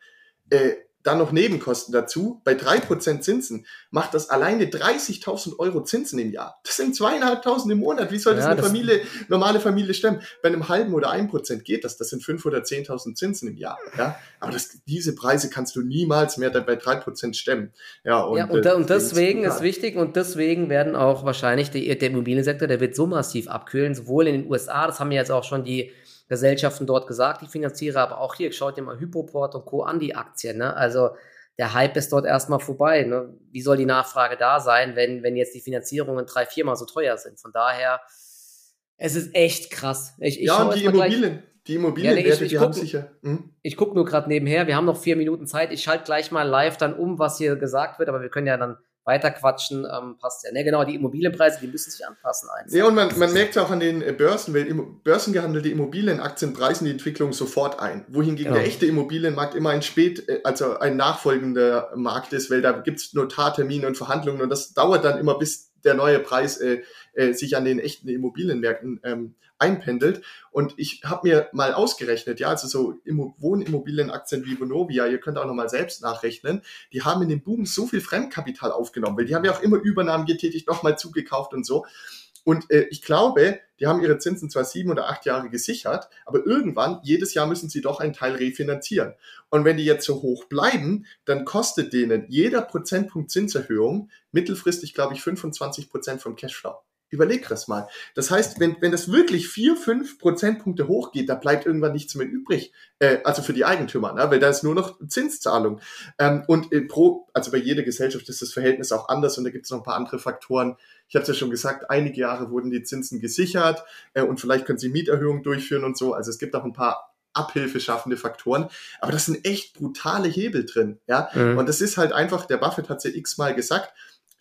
äh, dann noch Nebenkosten dazu, bei drei Prozent Zinsen, macht das alleine 30.000 Euro Zinsen im Jahr. Das sind zweieinhalbtausend im Monat. Wie soll das ja, eine das Familie, normale Familie stemmen? Bei einem halben oder ein Prozent geht das. Das sind fünf oder zehntausend Zinsen im Jahr. Ja? Aber das, diese Preise kannst du niemals mehr bei drei Prozent stemmen. Ja, und, ja, und, äh, und deswegen ist wichtig und deswegen werden auch wahrscheinlich die, der Immobiliensektor, der wird so massiv abkühlen, sowohl in den USA, das haben ja jetzt auch schon die Gesellschaften dort gesagt, die Finanzierer, aber auch hier, schaut dir mal Hypoport und Co. an, die Aktien. Ne? Also der Hype ist dort erstmal vorbei. Ne? Wie soll die Nachfrage da sein, wenn, wenn jetzt die Finanzierungen drei, viermal so teuer sind? Von daher, es ist echt krass. Ich, ich ja, und die Immobilien. die Immobilien, ja, ich, ich, die guck, haben sicher. Hm? Ich gucke nur gerade nebenher, wir haben noch vier Minuten Zeit. Ich schalte gleich mal live dann um, was hier gesagt wird, aber wir können ja dann weiterquatschen, ähm, passt ja. Ne, genau, die Immobilienpreise, die müssen sich anpassen. Einfach. Ja, und man, man merkt ja auch an den äh, Börsen, weil börsengehandelte Immobilienaktien preisen die Entwicklung sofort ein. Wohingegen genau. der echte Immobilienmarkt immer ein spät, äh, also ein nachfolgender Markt ist, weil da gibt's Notartermine und Verhandlungen und das dauert dann immer, bis der neue Preis äh, äh, sich an den echten Immobilienmärkten ähm, einpendelt. Und ich habe mir mal ausgerechnet, ja, also so Immo Wohnimmobilienaktien wie Vonovia, ihr könnt auch nochmal selbst nachrechnen, die haben in dem Boom so viel Fremdkapital aufgenommen, weil die haben ja auch immer Übernahmen getätigt, nochmal zugekauft und so. Und äh, ich glaube, die haben ihre Zinsen zwar sieben oder acht Jahre gesichert, aber irgendwann, jedes Jahr müssen sie doch einen Teil refinanzieren. Und wenn die jetzt so hoch bleiben, dann kostet denen jeder Prozentpunkt Zinserhöhung mittelfristig, glaube ich, 25 Prozent vom Cashflow. Überleg das mal. Das heißt, wenn, wenn das wirklich vier, fünf Prozentpunkte hochgeht, da bleibt irgendwann nichts mehr übrig. Äh, also für die Eigentümer, ne? weil da ist nur noch Zinszahlung. Ähm, und äh, pro, also bei jeder Gesellschaft ist das Verhältnis auch anders und da gibt es noch ein paar andere Faktoren. Ich habe es ja schon gesagt, einige Jahre wurden die Zinsen gesichert äh, und vielleicht können sie Mieterhöhungen durchführen und so. Also es gibt auch ein paar Abhilfe schaffende Faktoren. Aber das sind echt brutale Hebel drin. Ja? Mhm. Und das ist halt einfach, der Buffett hat es ja x-mal gesagt,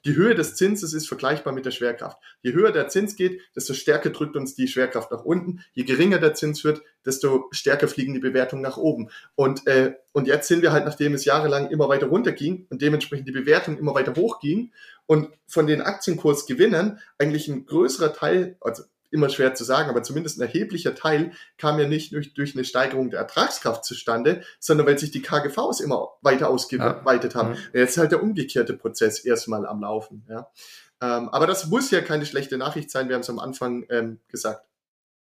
die Höhe des Zinses ist vergleichbar mit der Schwerkraft. Je höher der Zins geht, desto stärker drückt uns die Schwerkraft nach unten. Je geringer der Zins wird, desto stärker fliegen die Bewertungen nach oben. Und, äh, und jetzt sind wir halt, nachdem es jahrelang immer weiter runterging und dementsprechend die Bewertung immer weiter hochging und von den Aktienkursgewinnen eigentlich ein größerer Teil, also immer schwer zu sagen, aber zumindest ein erheblicher Teil kam ja nicht durch, durch eine Steigerung der Ertragskraft zustande, sondern weil sich die KGVs immer weiter ausgeweitet ja. haben. Ja. Jetzt ist halt der umgekehrte Prozess erstmal am Laufen. Ja. Ähm, aber das muss ja keine schlechte Nachricht sein, wir haben es am Anfang ähm, gesagt.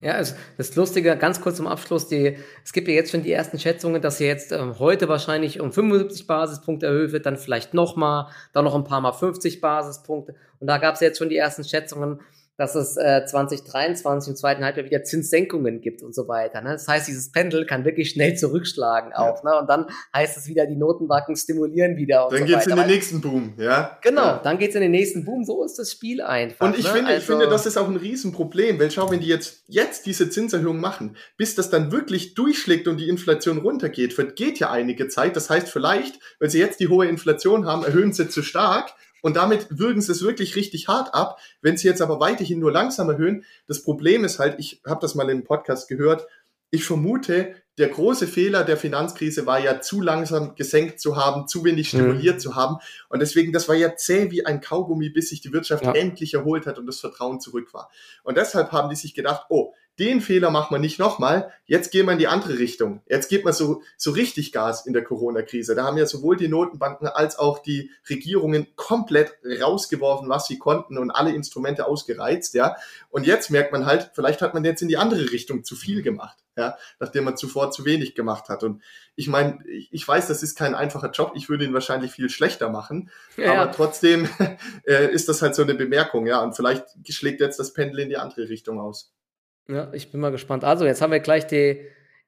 Ja, also das Lustige, ganz kurz zum Abschluss, die, es gibt ja jetzt schon die ersten Schätzungen, dass sie jetzt ähm, heute wahrscheinlich um 75 Basispunkte erhöht wird, dann vielleicht nochmal, dann noch ein paar Mal 50 Basispunkte. Und da gab es jetzt schon die ersten Schätzungen, dass es äh, 2023 im zweiten Halbjahr wieder Zinssenkungen gibt und so weiter. Ne? Das heißt, dieses Pendel kann wirklich schnell zurückschlagen auch. Ja. Ne? Und dann heißt es wieder, die Notenbanken stimulieren wieder. Und dann so geht's weiter. in den nächsten Boom, ja. Genau, ja. dann geht's in den nächsten Boom. So ist das Spiel einfach. Und ich, ne? finde, also, ich finde, das ist auch ein Riesenproblem, weil schau, wenn die jetzt, jetzt diese Zinserhöhung machen, bis das dann wirklich durchschlägt und die Inflation runtergeht, vergeht ja einige Zeit. Das heißt, vielleicht, wenn sie jetzt die hohe Inflation haben, erhöhen sie zu stark und damit würgen sie es wirklich richtig hart ab. Wenn sie jetzt aber weiterhin nur langsam erhöhen, das Problem ist halt, ich habe das mal im Podcast gehört, ich vermute, der große Fehler der Finanzkrise war ja zu langsam gesenkt zu haben, zu wenig mhm. stimuliert mhm. zu haben. Und deswegen, das war ja zäh wie ein Kaugummi, bis sich die Wirtschaft ja. endlich erholt hat und das Vertrauen zurück war. Und deshalb haben die sich gedacht, oh, den Fehler macht man nicht nochmal, jetzt gehen wir in die andere Richtung. Jetzt geht man so, so richtig Gas in der Corona-Krise. Da haben ja sowohl die Notenbanken als auch die Regierungen komplett rausgeworfen, was sie konnten und alle Instrumente ausgereizt, ja. Und jetzt merkt man halt, vielleicht hat man jetzt in die andere Richtung zu viel gemacht, ja, nachdem man zuvor zu wenig gemacht hat. Und ich meine, ich weiß, das ist kein einfacher Job. Ich würde ihn wahrscheinlich viel schlechter machen. Ja. Aber trotzdem äh, ist das halt so eine Bemerkung, ja. Und vielleicht schlägt jetzt das Pendel in die andere Richtung aus. Ja, ich bin mal gespannt. Also, jetzt haben wir gleich die,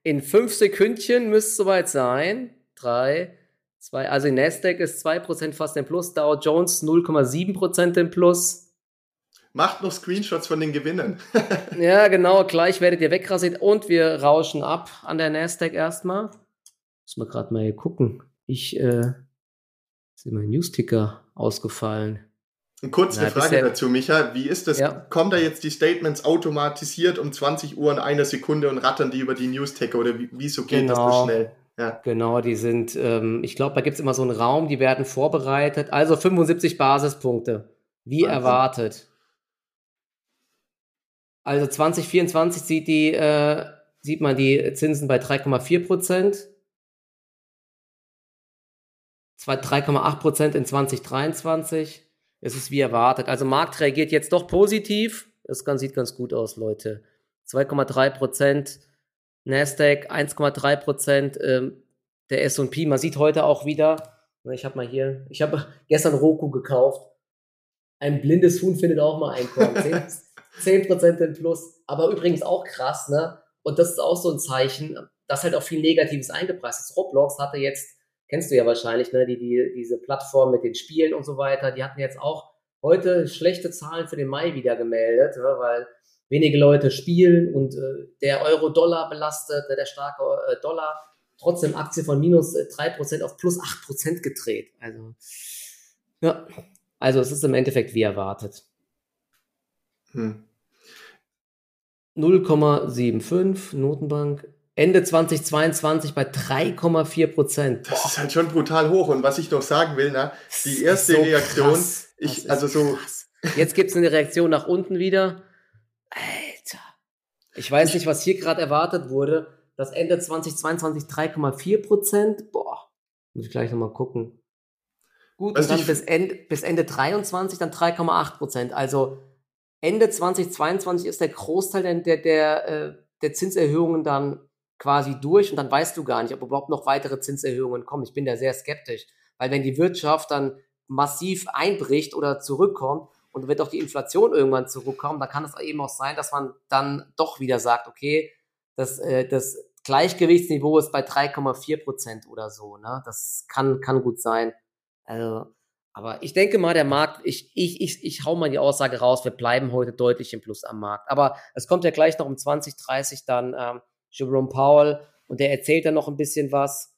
in fünf Sekündchen müsste es soweit sein. Drei, zwei, also Nasdaq ist 2% fast im Plus, Dow Jones 0,7% im Plus. Macht noch Screenshots von den Gewinnen. ja, genau, gleich werdet ihr wegrasiert und wir rauschen ab an der Nasdaq erstmal. Muss man gerade mal hier gucken. Ich, äh, ist mein Newsticker ausgefallen. Kurz eine Frage dazu, Micha. Wie ist das? Ja. Kommen da jetzt die Statements automatisiert um 20 Uhr in einer Sekunde und rattern die über die News-Ticker oder wie, wieso geht genau. das so schnell? Ja. Genau, die sind, ähm, ich glaube, da gibt es immer so einen Raum, die werden vorbereitet. Also 75 Basispunkte, wie Wahnsinn. erwartet. Also 2024 sieht, die, äh, sieht man die Zinsen bei 3,4 Prozent. 3,8 Prozent in 2023. Es ist wie erwartet. Also Markt reagiert jetzt doch positiv. Das sieht ganz gut aus, Leute. 2,3 Prozent Nasdaq 1,3 Prozent, ähm, der S&P. Man sieht heute auch wieder, ne, ich habe mal hier, ich habe gestern Roku gekauft. Ein blindes Huhn findet auch mal Einkommen. 10, Prozent im Plus. Aber übrigens auch krass, ne? Und das ist auch so ein Zeichen, dass halt auch viel Negatives eingepreist ist. Roblox hatte jetzt, kennst du ja wahrscheinlich, ne, die, die, diese Plattform mit den Spielen und so weiter, die hatten jetzt auch heute schlechte Zahlen für den Mai wieder gemeldet, ne, weil wenige Leute spielen und äh, der Euro-Dollar belastet, ne, der starke äh, Dollar, trotzdem Aktie von minus äh, 3% auf plus 8% gedreht. Also, ja, also es ist im Endeffekt wie erwartet. Hm. 0,75 Notenbank. Ende 2022 bei 3,4 Prozent. Das ist halt schon brutal hoch. Und was ich noch sagen will, na, die erste so Reaktion, ich, also so. Krass. Jetzt gibt es eine Reaktion nach unten wieder. Alter. Ich weiß nicht, was hier gerade erwartet wurde. Das Ende 2022 3,4 Prozent. Boah, muss ich gleich nochmal gucken. Gut, und dann bis Ende, bis Ende 23 dann 3,8 Prozent. Also Ende 2022 ist der Großteil der, der, der, äh, der Zinserhöhungen dann quasi durch und dann weißt du gar nicht, ob überhaupt noch weitere Zinserhöhungen kommen. Ich bin da sehr skeptisch, weil wenn die Wirtschaft dann massiv einbricht oder zurückkommt, und wird auch die Inflation irgendwann zurückkommen, dann kann es eben auch sein, dass man dann doch wieder sagt, okay, das, äh, das Gleichgewichtsniveau ist bei 3,4 Prozent oder so. Ne? Das kann, kann gut sein. Also, aber ich denke mal, der Markt, ich, ich, ich, ich hau mal die Aussage raus, wir bleiben heute deutlich im Plus am Markt. Aber es kommt ja gleich noch um 2030 dann ähm, Jerome Powell und der erzählt dann noch ein bisschen was.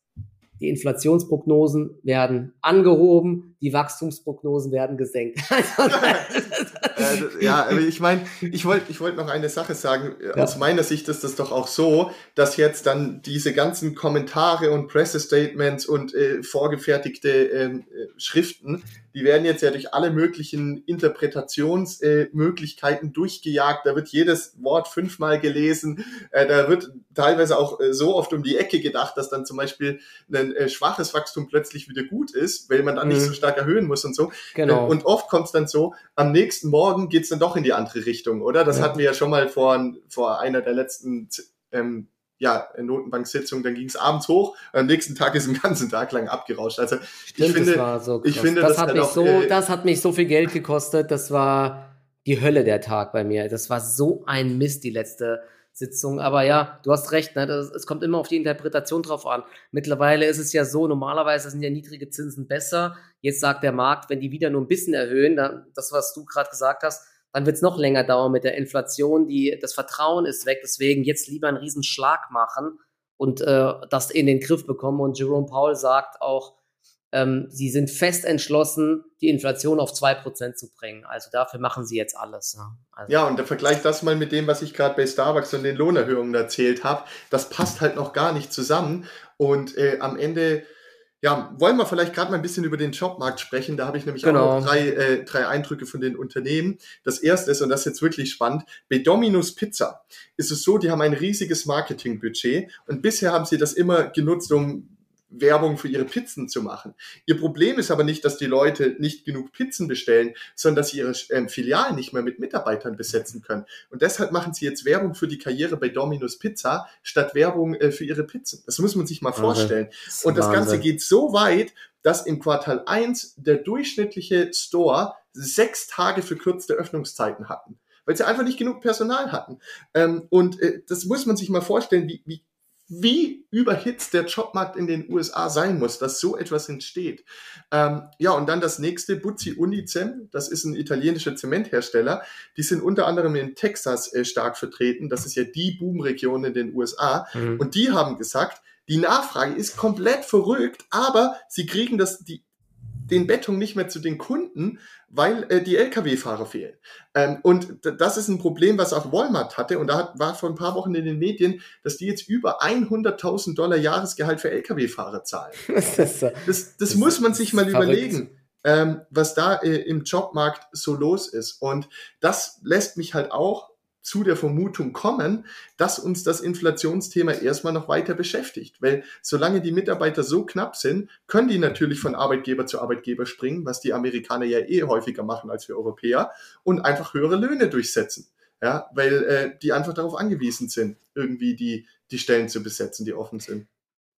Die Inflationsprognosen werden angehoben, die Wachstumsprognosen werden gesenkt. äh, ja, aber ich meine, ich wollte ich wollt noch eine Sache sagen. Ja. Aus meiner Sicht ist das doch auch so, dass jetzt dann diese ganzen Kommentare und Pressestatements und äh, vorgefertigte ähm, äh, Schriften die werden jetzt ja durch alle möglichen Interpretationsmöglichkeiten äh, durchgejagt. Da wird jedes Wort fünfmal gelesen. Äh, da wird teilweise auch äh, so oft um die Ecke gedacht, dass dann zum Beispiel ein äh, schwaches Wachstum plötzlich wieder gut ist, weil man dann mhm. nicht so stark erhöhen muss und so. Genau. Äh, und oft kommt es dann so, am nächsten Morgen geht es dann doch in die andere Richtung, oder? Das ja. hatten wir ja schon mal vor, vor einer der letzten ähm, ja, Notenbanksitzung, dann ging es abends hoch, am nächsten Tag ist den ganzen Tag lang abgerauscht. Also Stimmt, ich finde, so ich finde, das, das hat mich auch, so, äh, das hat mich so viel Geld gekostet. Das war die Hölle der Tag bei mir. Das war so ein Mist die letzte Sitzung. Aber ja, du hast recht. Ne? Das, es kommt immer auf die Interpretation drauf an. Mittlerweile ist es ja so. Normalerweise sind ja niedrige Zinsen besser. Jetzt sagt der Markt, wenn die wieder nur ein bisschen erhöhen, dann das was du gerade gesagt hast dann wird es noch länger dauern mit der Inflation. Die, das Vertrauen ist weg. Deswegen jetzt lieber einen riesen Schlag machen und äh, das in den Griff bekommen. Und Jerome Powell sagt auch, ähm, sie sind fest entschlossen, die Inflation auf 2% zu bringen. Also dafür machen sie jetzt alles. Ja, also ja und der Vergleich das mal mit dem, was ich gerade bei Starbucks und den Lohnerhöhungen erzählt habe, das passt halt noch gar nicht zusammen. Und äh, am Ende ja, wollen wir vielleicht gerade mal ein bisschen über den Jobmarkt sprechen. Da habe ich nämlich genau. auch noch drei, äh, drei Eindrücke von den Unternehmen. Das erste ist, und das ist jetzt wirklich spannend, bei Domino's Pizza ist es so, die haben ein riesiges Marketingbudget und bisher haben sie das immer genutzt, um Werbung für ihre Pizzen zu machen. Ihr Problem ist aber nicht, dass die Leute nicht genug Pizzen bestellen, sondern dass sie ihre ähm, Filialen nicht mehr mit Mitarbeitern besetzen können. Und deshalb machen sie jetzt Werbung für die Karriere bei Domino's Pizza statt Werbung äh, für ihre Pizzen. Das muss man sich mal vorstellen. Das Und das Wahnsinn. Ganze geht so weit, dass im Quartal 1 der durchschnittliche Store sechs Tage verkürzte Öffnungszeiten hatten weil sie einfach nicht genug Personal hatten. Ähm, und äh, das muss man sich mal vorstellen, wie, wie wie überhitzt der Jobmarkt in den USA sein muss, dass so etwas entsteht. Ähm, ja, und dann das nächste, Buzzi Unicem, das ist ein italienischer Zementhersteller. Die sind unter anderem in Texas äh, stark vertreten. Das ist ja die Boomregion in den USA. Mhm. Und die haben gesagt, Die Nachfrage ist komplett verrückt, aber sie kriegen das, die, den Beton nicht mehr zu den Kunden, weil äh, die Lkw-Fahrer fehlen. Ähm, und das ist ein Problem, was auch Walmart hatte. Und da hat, war vor ein paar Wochen in den Medien, dass die jetzt über 100.000 Dollar Jahresgehalt für Lkw-Fahrer zahlen. das, das, das, das muss man sich mal verrückt. überlegen. Ähm, was da äh, im Jobmarkt so los ist. Und das lässt mich halt auch zu der Vermutung kommen, dass uns das Inflationsthema erstmal noch weiter beschäftigt. Weil solange die Mitarbeiter so knapp sind, können die natürlich von Arbeitgeber zu Arbeitgeber springen, was die Amerikaner ja eh häufiger machen als wir Europäer, und einfach höhere Löhne durchsetzen. Ja, weil äh, die einfach darauf angewiesen sind, irgendwie die, die Stellen zu besetzen, die offen sind.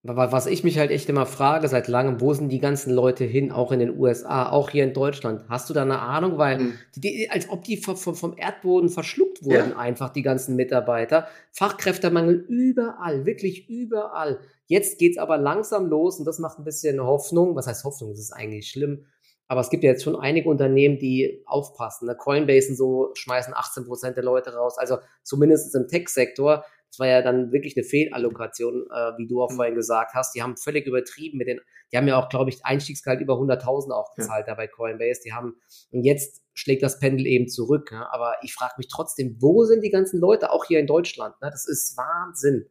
Was ich mich halt echt immer frage seit langem, wo sind die ganzen Leute hin, auch in den USA, auch hier in Deutschland? Hast du da eine Ahnung? Weil, mhm. die, als ob die vom, vom Erdboden verschluckt wurden, ja. einfach die ganzen Mitarbeiter. Fachkräftemangel überall, wirklich überall. Jetzt geht's aber langsam los und das macht ein bisschen Hoffnung. Was heißt Hoffnung? Das ist eigentlich schlimm. Aber es gibt ja jetzt schon einige Unternehmen, die aufpassen. Ne? Coinbase und so schmeißen 18 Prozent der Leute raus. Also zumindest im Tech-Sektor das war ja dann wirklich eine Fehlallokation, äh, wie du auch mhm. vorhin gesagt hast. Die haben völlig übertrieben mit den, die haben ja auch, glaube ich, Einstiegsgehalt über 100.000 auch gezahlt ja. da bei Coinbase. Die haben, und jetzt schlägt das Pendel eben zurück. Ne? Aber ich frage mich trotzdem, wo sind die ganzen Leute, auch hier in Deutschland? Ne? Das ist Wahnsinn.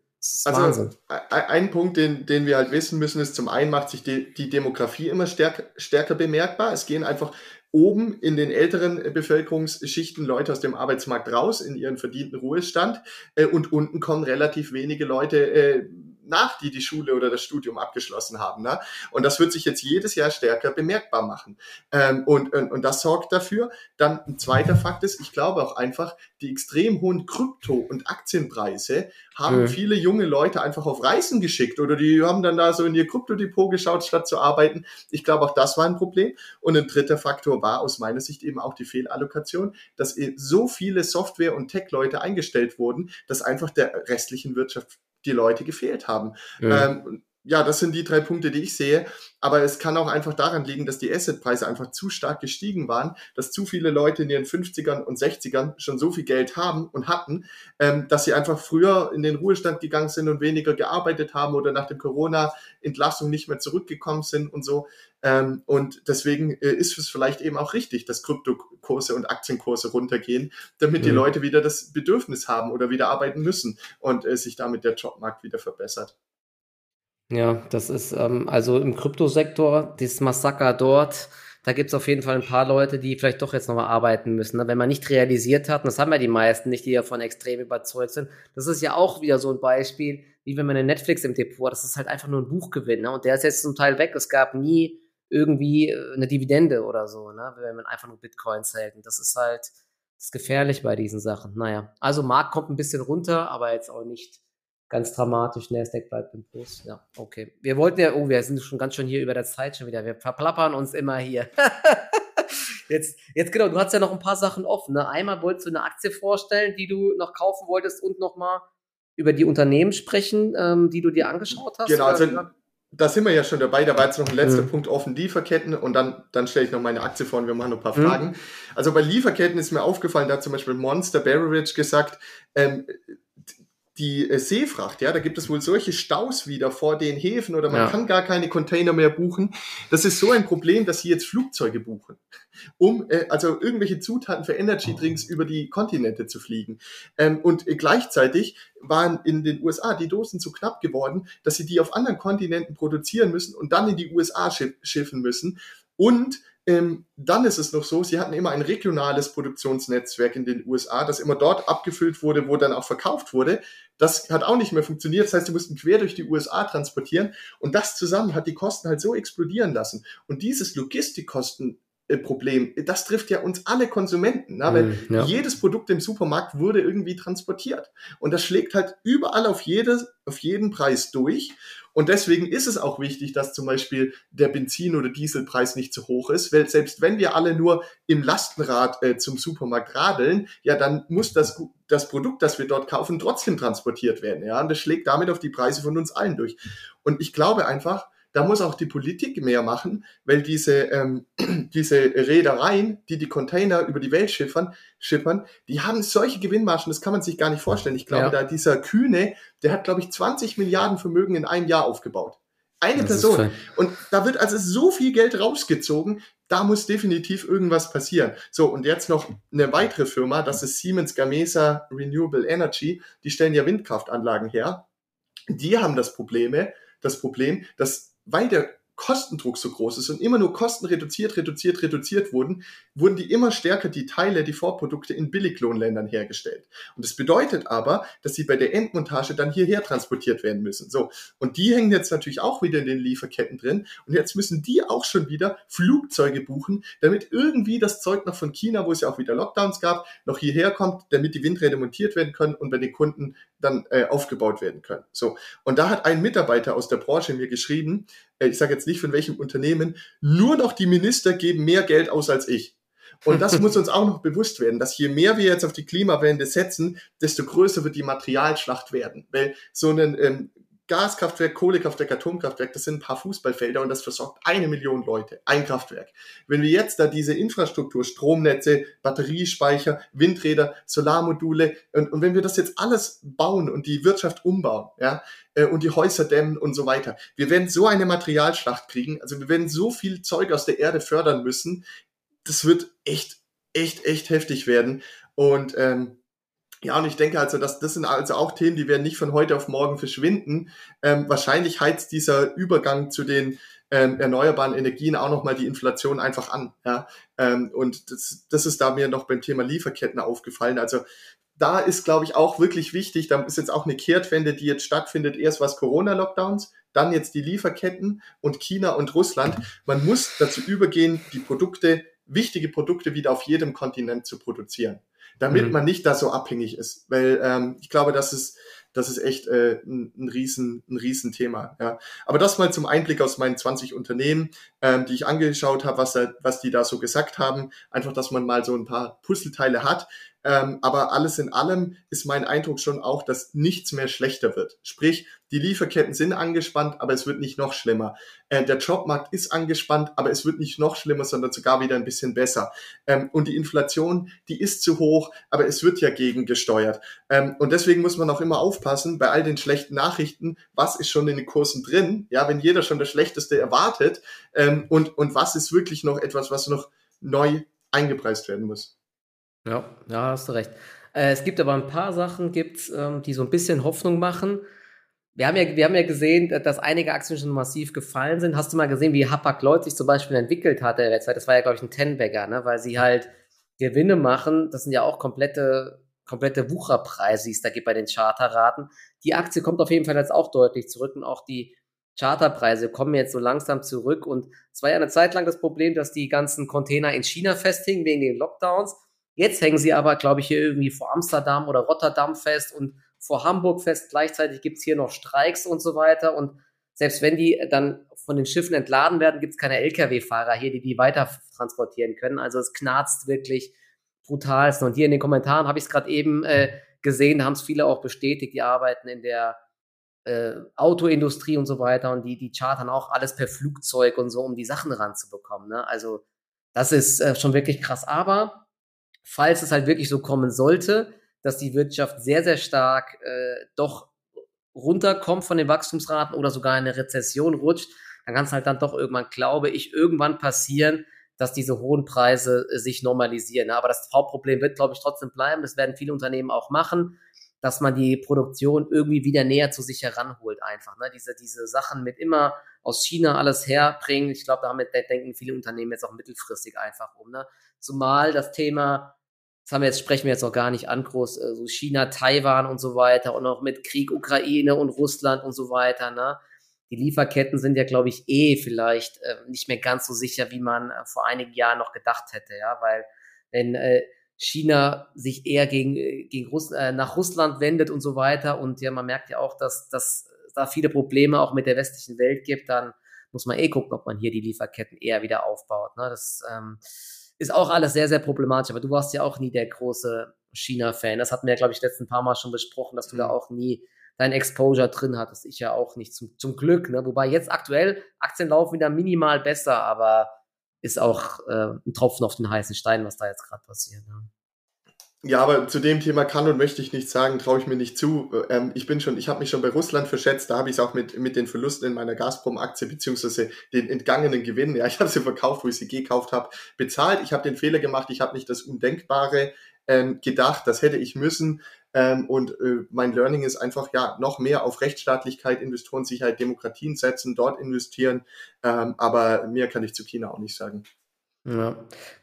Also Wahnsinn. ein Punkt, den, den wir halt wissen müssen, ist zum einen macht sich die, die Demografie immer stärker, stärker bemerkbar. Es gehen einfach oben in den älteren Bevölkerungsschichten Leute aus dem Arbeitsmarkt raus in ihren verdienten Ruhestand äh, und unten kommen relativ wenige Leute äh, nach, die die Schule oder das Studium abgeschlossen haben. Ne? Und das wird sich jetzt jedes Jahr stärker bemerkbar machen. Ähm, und, und, und das sorgt dafür. Dann ein zweiter Fakt ist, ich glaube auch einfach, die extrem hohen Krypto- und Aktienpreise haben mhm. viele junge Leute einfach auf Reisen geschickt oder die haben dann da so in ihr Kryptodepot geschaut, statt zu arbeiten. Ich glaube, auch das war ein Problem. Und ein dritter Faktor war aus meiner Sicht eben auch die Fehlallokation, dass so viele Software- und Tech-Leute eingestellt wurden, dass einfach der restlichen Wirtschaft die Leute gefehlt haben. Ja. Ähm, ja, das sind die drei Punkte, die ich sehe. Aber es kann auch einfach daran liegen, dass die Assetpreise einfach zu stark gestiegen waren, dass zu viele Leute in ihren 50ern und 60ern schon so viel Geld haben und hatten, ähm, dass sie einfach früher in den Ruhestand gegangen sind und weniger gearbeitet haben oder nach dem Corona-Entlassung nicht mehr zurückgekommen sind und so. Ähm, und deswegen äh, ist es vielleicht eben auch richtig, dass Kryptokurse und Aktienkurse runtergehen, damit mhm. die Leute wieder das Bedürfnis haben oder wieder arbeiten müssen und äh, sich damit der Jobmarkt wieder verbessert. Ja, das ist ähm, also im Kryptosektor, dieses Massaker dort, da gibt's auf jeden Fall ein paar Leute, die vielleicht doch jetzt nochmal arbeiten müssen. Ne? Wenn man nicht realisiert hat, und das haben ja die meisten nicht, die davon extrem überzeugt sind, das ist ja auch wieder so ein Beispiel, wie wenn man eine Netflix im Depot hat, das ist halt einfach nur ein Buchgewinn. Ne? Und der ist jetzt zum Teil weg. Es gab nie irgendwie äh, eine Dividende oder so, ne? wenn man einfach nur Bitcoins hält. Und das ist halt das ist gefährlich bei diesen Sachen. Naja, also Markt kommt ein bisschen runter, aber jetzt auch nicht ganz dramatisch. Nasdaq bleibt im Plus. Ja, okay. Wir wollten ja, oh, wir sind schon ganz schön hier über der Zeit schon wieder. Wir verplappern uns immer hier. jetzt, jetzt genau, du hast ja noch ein paar Sachen offen. Ne? Einmal wolltest du eine Aktie vorstellen, die du noch kaufen wolltest und nochmal über die Unternehmen sprechen, ähm, die du dir angeschaut hast. Genau, also da sind wir ja schon dabei. Da war jetzt noch ein letzter mhm. Punkt offen, Lieferketten. Und dann, dann stelle ich noch meine Aktie vor und wir machen noch ein paar mhm. Fragen. Also bei Lieferketten ist mir aufgefallen, da hat zum Beispiel Monster Beverage gesagt, ähm, die äh, Seefracht, ja, da gibt es wohl solche Staus wieder vor den Häfen oder man ja. kann gar keine Container mehr buchen. Das ist so ein Problem, dass sie jetzt Flugzeuge buchen, um äh, also irgendwelche Zutaten für Energy Drinks über die Kontinente zu fliegen. Ähm, und äh, gleichzeitig waren in den USA die Dosen zu knapp geworden, dass sie die auf anderen Kontinenten produzieren müssen und dann in die USA schiffen müssen. Und ähm, dann ist es noch so, sie hatten immer ein regionales Produktionsnetzwerk in den USA, das immer dort abgefüllt wurde, wo dann auch verkauft wurde. Das hat auch nicht mehr funktioniert. Das heißt, sie mussten quer durch die USA transportieren. Und das zusammen hat die Kosten halt so explodieren lassen. Und dieses Logistikkosten Problem. Das trifft ja uns alle Konsumenten, ne? weil mm, ja. jedes Produkt im Supermarkt wurde irgendwie transportiert. Und das schlägt halt überall auf, jedes, auf jeden Preis durch. Und deswegen ist es auch wichtig, dass zum Beispiel der Benzin- oder Dieselpreis nicht zu hoch ist, weil selbst wenn wir alle nur im Lastenrad äh, zum Supermarkt radeln, ja, dann muss das, das Produkt, das wir dort kaufen, trotzdem transportiert werden. Ja, und das schlägt damit auf die Preise von uns allen durch. Und ich glaube einfach, da muss auch die Politik mehr machen, weil diese, ähm, diese Reedereien, die die Container über die Welt schiffern, schippern, die haben solche Gewinnmargen, das kann man sich gar nicht vorstellen. Ich glaube, ja. da dieser Kühne, der hat, glaube ich, 20 Milliarden Vermögen in einem Jahr aufgebaut. Eine das Person. Und da wird also so viel Geld rausgezogen, da muss definitiv irgendwas passieren. So, und jetzt noch eine weitere Firma, das ist Siemens Gamesa Renewable Energy, die stellen ja Windkraftanlagen her. Die haben das Probleme, das Problem, dass weil der Kostendruck so groß ist und immer nur Kosten reduziert, reduziert, reduziert wurden, wurden die immer stärker die Teile, die Vorprodukte in Billiglohnländern hergestellt. Und das bedeutet aber, dass sie bei der Endmontage dann hierher transportiert werden müssen. So. Und die hängen jetzt natürlich auch wieder in den Lieferketten drin. Und jetzt müssen die auch schon wieder Flugzeuge buchen, damit irgendwie das Zeug noch von China, wo es ja auch wieder Lockdowns gab, noch hierher kommt, damit die Windräder montiert werden können und bei den Kunden dann äh, aufgebaut werden können. So. Und da hat ein Mitarbeiter aus der Branche mir geschrieben, ich sage jetzt nicht von welchem Unternehmen, nur noch die Minister geben mehr Geld aus als ich. Und das muss uns auch noch bewusst werden, dass je mehr wir jetzt auf die Klimawende setzen, desto größer wird die Materialschlacht werden. Weil so ein ähm, Gaskraftwerk, Kohlekraftwerk, Atomkraftwerk, das sind ein paar Fußballfelder und das versorgt eine Million Leute, ein Kraftwerk. Wenn wir jetzt da diese Infrastruktur, Stromnetze, Batteriespeicher, Windräder, Solarmodule und, und wenn wir das jetzt alles bauen und die Wirtschaft umbauen, ja, äh, und die Häuser dämmen und so weiter, wir werden so eine Materialschlacht kriegen, also wir werden so viel Zeug aus der Erde fördern müssen, das wird echt, echt, echt heftig werden und ähm, ja, und ich denke also, dass das sind also auch Themen, die werden nicht von heute auf morgen verschwinden. Ähm, wahrscheinlich heizt dieser Übergang zu den ähm, erneuerbaren Energien auch nochmal die Inflation einfach an. Ja? Ähm, und das, das ist da mir noch beim Thema Lieferketten aufgefallen. Also da ist, glaube ich, auch wirklich wichtig, da ist jetzt auch eine Kehrtwende, die jetzt stattfindet. Erst was Corona-Lockdowns, dann jetzt die Lieferketten und China und Russland. Man muss dazu übergehen, die Produkte, wichtige Produkte wieder auf jedem Kontinent zu produzieren damit mhm. man nicht da so abhängig ist. Weil ähm, ich glaube, das ist, das ist echt äh, ein, ein, riesen, ein riesen Thema. Ja. Aber das mal zum Einblick aus meinen 20 Unternehmen, ähm, die ich angeschaut habe, was, was die da so gesagt haben. Einfach, dass man mal so ein paar Puzzleteile hat. Ähm, aber alles in allem ist mein Eindruck schon auch, dass nichts mehr schlechter wird. Sprich, die Lieferketten sind angespannt, aber es wird nicht noch schlimmer. Äh, der Jobmarkt ist angespannt, aber es wird nicht noch schlimmer, sondern sogar wieder ein bisschen besser. Ähm, und die Inflation, die ist zu hoch, aber es wird ja gegengesteuert. Ähm, und deswegen muss man auch immer aufpassen, bei all den schlechten Nachrichten, was ist schon in den Kursen drin? Ja, wenn jeder schon das Schlechteste erwartet ähm, und, und was ist wirklich noch etwas, was noch neu eingepreist werden muss. Ja, ja, hast du recht. Äh, es gibt aber ein paar Sachen, gibt's, ähm, die so ein bisschen Hoffnung machen. Wir haben, ja, wir haben ja gesehen, dass einige Aktien schon massiv gefallen sind. Hast du mal gesehen, wie Hapag-Lloyd sich zum Beispiel entwickelt hat in der Zeit? Das war ja, glaube ich, ein Tenbagger, ne? weil sie halt Gewinne machen. Das sind ja auch komplette, komplette Wucherpreise, die es da gibt bei den Charterraten. Die Aktie kommt auf jeden Fall jetzt auch deutlich zurück und auch die Charterpreise kommen jetzt so langsam zurück. Und es war ja eine Zeit lang das Problem, dass die ganzen Container in China festhingen wegen den Lockdowns. Jetzt hängen sie aber, glaube ich, hier irgendwie vor Amsterdam oder Rotterdam fest und vor Hamburg fest. Gleichzeitig gibt es hier noch Streiks und so weiter. Und selbst wenn die dann von den Schiffen entladen werden, gibt es keine Lkw-Fahrer hier, die die weiter transportieren können. Also es knarzt wirklich brutalst. Und hier in den Kommentaren habe ich es gerade eben äh, gesehen, haben es viele auch bestätigt, die arbeiten in der äh, Autoindustrie und so weiter und die, die chartern auch alles per Flugzeug und so, um die Sachen ranzubekommen. Ne? Also das ist äh, schon wirklich krass. Aber falls es halt wirklich so kommen sollte, dass die Wirtschaft sehr, sehr stark äh, doch runterkommt von den Wachstumsraten oder sogar in eine Rezession rutscht, dann kann es halt dann doch irgendwann, glaube ich, irgendwann passieren, dass diese hohen Preise äh, sich normalisieren. Aber das Hauptproblem wird, glaube ich, trotzdem bleiben. Das werden viele Unternehmen auch machen, dass man die Produktion irgendwie wieder näher zu sich heranholt einfach. Ne? Diese, diese Sachen mit immer aus China alles herbringen. Ich glaube, damit denken viele Unternehmen jetzt auch mittelfristig einfach um. Ne? Zumal das Thema das haben wir jetzt, sprechen wir jetzt noch gar nicht an, groß, äh, so China, Taiwan und so weiter und auch mit Krieg Ukraine und Russland und so weiter, ne? Die Lieferketten sind ja, glaube ich, eh vielleicht äh, nicht mehr ganz so sicher, wie man äh, vor einigen Jahren noch gedacht hätte, ja, weil wenn äh, China sich eher gegen, äh, gegen Russ äh, nach Russland wendet und so weiter und ja, man merkt ja auch, dass, dass da viele Probleme auch mit der westlichen Welt gibt, dann muss man eh gucken, ob man hier die Lieferketten eher wieder aufbaut. Ne? Das ähm, ist auch alles sehr, sehr problematisch. Aber du warst ja auch nie der große China-Fan. Das hatten wir, glaube ich, letzten paar Mal schon besprochen, dass du da mhm. auch nie dein Exposure drin hattest. Ich ja auch nicht, zum, zum Glück. Ne? Wobei jetzt aktuell Aktien laufen wieder minimal besser, aber ist auch äh, ein Tropfen auf den heißen Stein, was da jetzt gerade passiert. Ne? Ja, aber zu dem Thema kann und möchte ich nichts sagen, traue ich mir nicht zu. Ähm, ich bin schon, ich habe mich schon bei Russland verschätzt, da habe ich es auch mit, mit den Verlusten in meiner Gazprom-Aktie beziehungsweise den entgangenen Gewinnen, ja, ich habe sie verkauft, wo ich sie gekauft habe, bezahlt. Ich habe den Fehler gemacht, ich habe nicht das Undenkbare ähm, gedacht, das hätte ich müssen. Ähm, und äh, mein Learning ist einfach, ja, noch mehr auf Rechtsstaatlichkeit, Investorensicherheit, Demokratien setzen, dort investieren. Ähm, aber mehr kann ich zu China auch nicht sagen. Ja,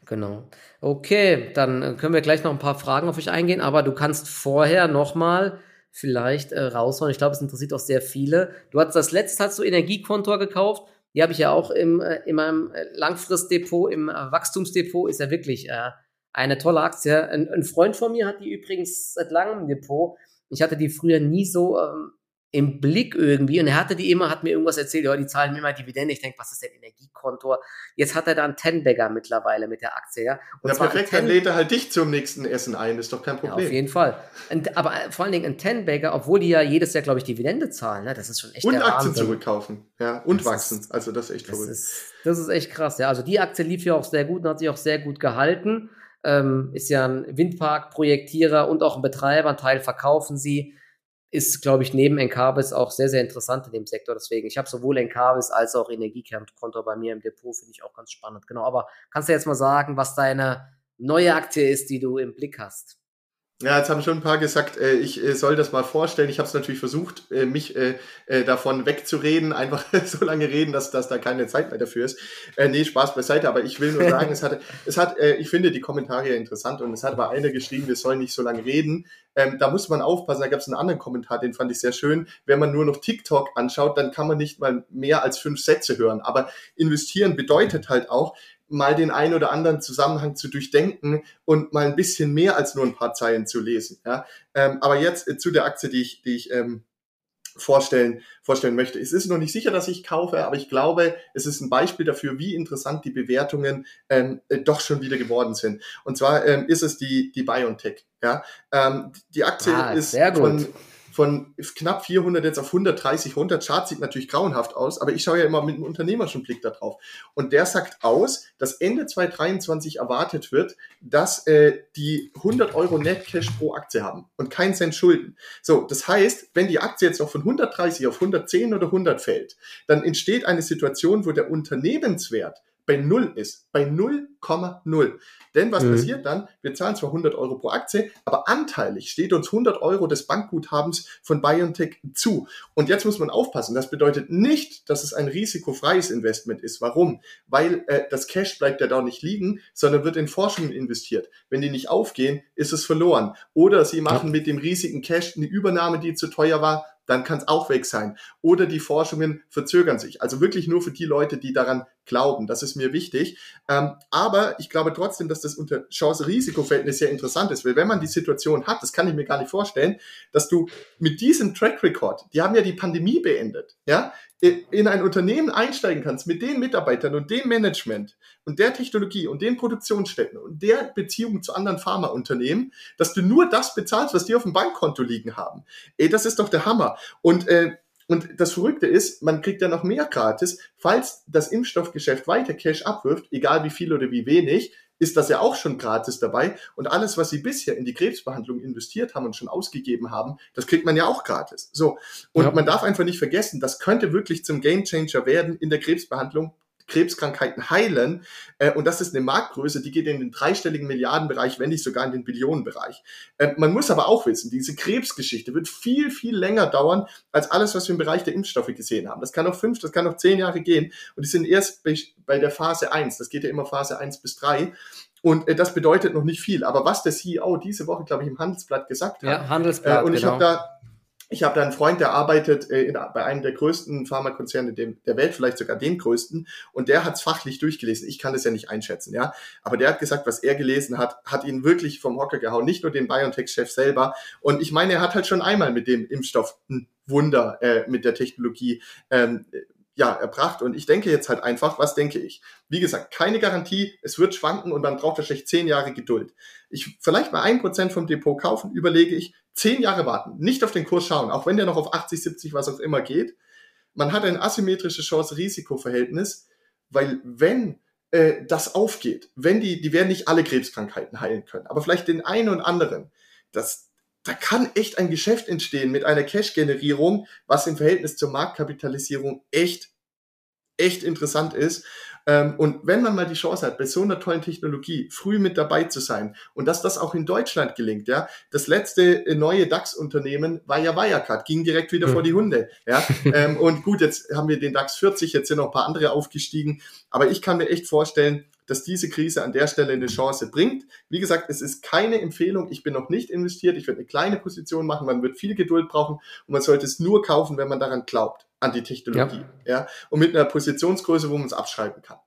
genau. Okay, dann äh, können wir gleich noch ein paar Fragen auf euch eingehen, aber du kannst vorher nochmal vielleicht äh, raushauen. Ich glaube, es interessiert auch sehr viele. Du hast das letzte hast du Energiekontor gekauft. Die habe ich ja auch im, äh, in meinem äh, Langfristdepot, im äh, Wachstumsdepot. Ist ja wirklich äh, eine tolle Aktie. Ein, ein, Freund von mir hat die übrigens seit langem im Depot. Ich hatte die früher nie so ähm, im Blick irgendwie und er hatte die immer, hat mir irgendwas erzählt, ja, die zahlen mir immer Dividende. Ich denke, was ist denn Energiekontor? Jetzt hat er da einen Ten-Bagger mittlerweile mit der Aktie, ja. Und ja, perfekt, dann lädt er halt dich zum nächsten Essen ein, ist doch kein Problem. Ja, auf jeden Fall. Und, aber vor allen Dingen ein Ten-Bagger, obwohl die ja jedes Jahr, glaube ich, Dividende zahlen, ne? das ist schon echt Und Aktien zurückkaufen, ja, und das wachsen. Ist, also das ist echt das verrückt. Ist, das ist echt krass, ja. Also die Aktie lief ja auch sehr gut und hat sich auch sehr gut gehalten. Ähm, ist ja ein Windpark-Projektierer und auch ein Betreiber, ein Teil verkaufen sie ist, glaube ich, neben Encarvis auch sehr, sehr interessant in dem Sektor. Deswegen, ich habe sowohl Encarvis als auch Energiekernkonto bei mir im Depot, finde ich auch ganz spannend. Genau, aber kannst du jetzt mal sagen, was deine neue Aktie ist, die du im Blick hast? Ja, jetzt haben schon ein paar gesagt, äh, ich äh, soll das mal vorstellen. Ich habe es natürlich versucht, äh, mich äh, äh, davon wegzureden, einfach so lange reden, dass, dass da keine Zeit mehr dafür ist. Äh, nee, Spaß beiseite, aber ich will nur sagen, es hat, es hat ich finde die Kommentare interessant und es hat aber einer geschrieben, wir sollen nicht so lange reden. Ähm, da muss man aufpassen, da gab es einen anderen Kommentar, den fand ich sehr schön. Wenn man nur noch TikTok anschaut, dann kann man nicht mal mehr als fünf Sätze hören. Aber investieren bedeutet halt auch, mal den ein oder anderen Zusammenhang zu durchdenken und mal ein bisschen mehr als nur ein paar Zeilen zu lesen. Ja? Ähm, aber jetzt äh, zu der Aktie, die ich, die ich ähm, vorstellen, vorstellen möchte. Es ist noch nicht sicher, dass ich kaufe, aber ich glaube, es ist ein Beispiel dafür, wie interessant die Bewertungen ähm, äh, doch schon wieder geworden sind. Und zwar ähm, ist es die, die BioNTech. Ja? Ähm, die Aktie ah, ist von von knapp 400 jetzt auf 130 runter. Chart sieht natürlich grauenhaft aus, aber ich schaue ja immer mit einem unternehmerischen Blick da drauf. Und der sagt aus, dass Ende 2023 erwartet wird, dass äh, die 100 Euro Net Cash pro Aktie haben und keinen Cent Schulden. So, das heißt, wenn die Aktie jetzt noch von 130 auf 110 oder 100 fällt, dann entsteht eine Situation, wo der Unternehmenswert bei Null ist. Bei 0,0. Denn was mhm. passiert dann? Wir zahlen zwar 100 Euro pro Aktie, aber anteilig steht uns 100 Euro des Bankguthabens von BioNTech zu. Und jetzt muss man aufpassen. Das bedeutet nicht, dass es ein risikofreies Investment ist. Warum? Weil äh, das Cash bleibt ja da nicht liegen, sondern wird in Forschungen investiert. Wenn die nicht aufgehen, ist es verloren. Oder sie machen ja. mit dem riesigen Cash eine Übernahme, die zu teuer war, dann kann es auch weg sein. Oder die Forschungen verzögern sich. Also wirklich nur für die Leute, die daran glauben. Das ist mir wichtig. Ähm, aber ich glaube trotzdem, dass das unter Chance-Risiko-Verhältnis sehr interessant ist. Weil wenn man die Situation hat, das kann ich mir gar nicht vorstellen, dass du mit diesem Track Record, die haben ja die Pandemie beendet, ja, in ein Unternehmen einsteigen kannst mit den Mitarbeitern und dem Management und der Technologie und den Produktionsstätten und der Beziehung zu anderen Pharmaunternehmen, dass du nur das bezahlst, was die auf dem Bankkonto liegen haben. Ey, das ist doch der Hammer. Und äh, und das Verrückte ist, man kriegt ja noch mehr gratis, falls das Impfstoffgeschäft weiter Cash abwirft, egal wie viel oder wie wenig, ist das ja auch schon gratis dabei. Und alles, was Sie bisher in die Krebsbehandlung investiert haben und schon ausgegeben haben, das kriegt man ja auch gratis. So. Und ja. man darf einfach nicht vergessen, das könnte wirklich zum Gamechanger werden in der Krebsbehandlung. Krebskrankheiten heilen. Äh, und das ist eine Marktgröße, die geht in den dreistelligen Milliardenbereich, wenn nicht sogar in den Billionenbereich. Äh, man muss aber auch wissen, diese Krebsgeschichte wird viel, viel länger dauern als alles, was wir im Bereich der Impfstoffe gesehen haben. Das kann noch fünf, das kann noch zehn Jahre gehen. Und die sind erst bei, bei der Phase eins. Das geht ja immer Phase eins bis drei. Und äh, das bedeutet noch nicht viel. Aber was der CEO diese Woche, glaube ich, im Handelsblatt gesagt hat. Ja, Handelsblatt. Äh, und ich genau. habe da ich habe da einen Freund, der arbeitet äh, in, bei einem der größten Pharmakonzerne dem, der Welt, vielleicht sogar dem größten, und der hat es fachlich durchgelesen. Ich kann das ja nicht einschätzen, ja. Aber der hat gesagt, was er gelesen hat, hat ihn wirklich vom Hocker gehauen, nicht nur den BioNTech-Chef selber. Und ich meine, er hat halt schon einmal mit dem Impfstoff ein Wunder äh, mit der Technologie ähm, ja, erbracht. Und ich denke jetzt halt einfach, was denke ich? Wie gesagt, keine Garantie, es wird schwanken und man braucht wahrscheinlich zehn Jahre Geduld. Ich vielleicht mal ein Prozent vom Depot kaufen, überlege ich, zehn Jahre warten, nicht auf den Kurs schauen, auch wenn der noch auf 80, 70, was auch immer geht. Man hat ein asymmetrisches Chance-Risiko-Verhältnis, weil wenn äh, das aufgeht, wenn die, die werden nicht alle Krebskrankheiten heilen können, aber vielleicht den einen und anderen, das, da kann echt ein Geschäft entstehen mit einer Cash-Generierung, was im Verhältnis zur Marktkapitalisierung echt, echt interessant ist. Ähm, und wenn man mal die Chance hat, bei so einer tollen Technologie früh mit dabei zu sein und dass das auch in Deutschland gelingt, ja, das letzte äh, neue DAX-Unternehmen war ja Wirecard, ging direkt wieder mhm. vor die Hunde, ja. ähm, und gut, jetzt haben wir den DAX 40, jetzt sind noch ein paar andere aufgestiegen, aber ich kann mir echt vorstellen, dass diese Krise an der Stelle eine Chance bringt. Wie gesagt, es ist keine Empfehlung. Ich bin noch nicht investiert. Ich werde eine kleine Position machen. Man wird viel Geduld brauchen und man sollte es nur kaufen, wenn man daran glaubt, an die Technologie. Ja. ja und mit einer Positionsgröße, wo man es abschreiben kann.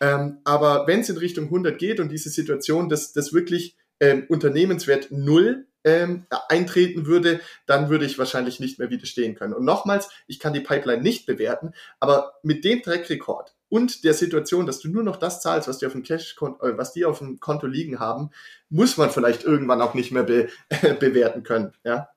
Ähm, aber wenn es in Richtung 100 geht und diese Situation, dass das wirklich ähm, Unternehmenswert null ähm, eintreten würde, dann würde ich wahrscheinlich nicht mehr widerstehen können. Und nochmals, ich kann die Pipeline nicht bewerten, aber mit dem Track Record und der Situation, dass du nur noch das zahlst, was die auf dem Cash, äh, was die auf dem Konto liegen haben, muss man vielleicht irgendwann auch nicht mehr be bewerten können. Ja.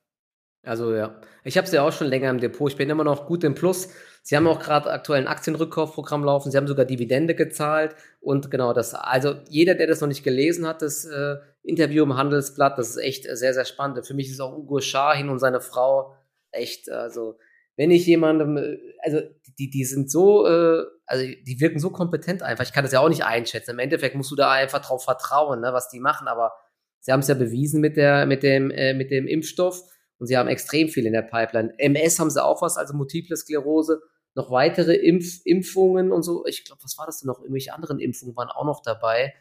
Also ja, ich habe es ja auch schon länger im Depot. Ich bin immer noch gut im Plus. Sie haben auch gerade aktuell ein Aktienrückkaufprogramm laufen. Sie haben sogar Dividende gezahlt und genau das. Also jeder, der das noch nicht gelesen hat, das äh, Interview im Handelsblatt, das ist echt sehr sehr spannend. Für mich ist auch Ugo Schahin und seine Frau echt also wenn ich jemandem, äh, also die, die sind so, äh, also die wirken so kompetent einfach. Ich kann das ja auch nicht einschätzen. Im Endeffekt musst du da einfach drauf vertrauen, ne, was die machen. Aber sie haben es ja bewiesen mit der, mit dem, äh, mit dem Impfstoff und sie haben extrem viel in der Pipeline. MS haben sie auch was, also Multiple Sklerose, noch weitere Impf Impfungen und so. Ich glaube, was war das denn noch? Irgendwelche anderen Impfungen waren auch noch dabei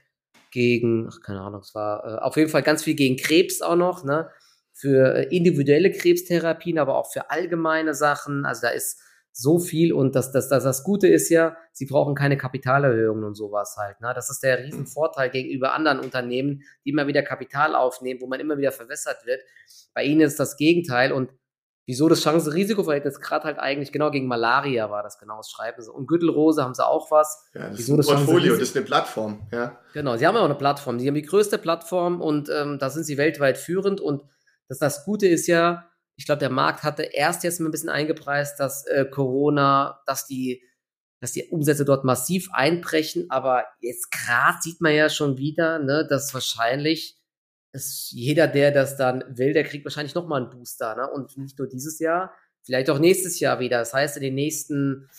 gegen, ach, keine Ahnung, es war äh, auf jeden Fall ganz viel gegen Krebs auch noch, ne? für äh, individuelle Krebstherapien, aber auch für allgemeine Sachen. Also da ist so viel und das, das, das, das Gute ist ja, sie brauchen keine Kapitalerhöhungen und sowas halt. Ne? Das ist der Riesenvorteil gegenüber anderen Unternehmen, die immer wieder Kapital aufnehmen, wo man immer wieder verwässert wird. Bei ihnen ist das Gegenteil und wieso das Chance-Risiko-Verhältnis gerade halt eigentlich genau gegen Malaria war das genau, das schreiben sie. Und Gürtelrose haben sie auch was. Ja, das wieso ist ein Portfolio, das ist eine Plattform, ja. Genau, sie haben ja auch eine Plattform. Sie haben die größte Plattform und ähm, da sind sie weltweit führend und das, das Gute ist ja, ich glaube, der Markt hatte erst jetzt mal ein bisschen eingepreist, dass äh, Corona, dass die, dass die Umsätze dort massiv einbrechen, aber jetzt gerade sieht man ja schon wieder, ne, dass wahrscheinlich ist jeder, der das dann will, der kriegt wahrscheinlich nochmal einen Booster, ne? Und nicht nur dieses Jahr, vielleicht auch nächstes Jahr wieder. Das heißt, in den nächsten,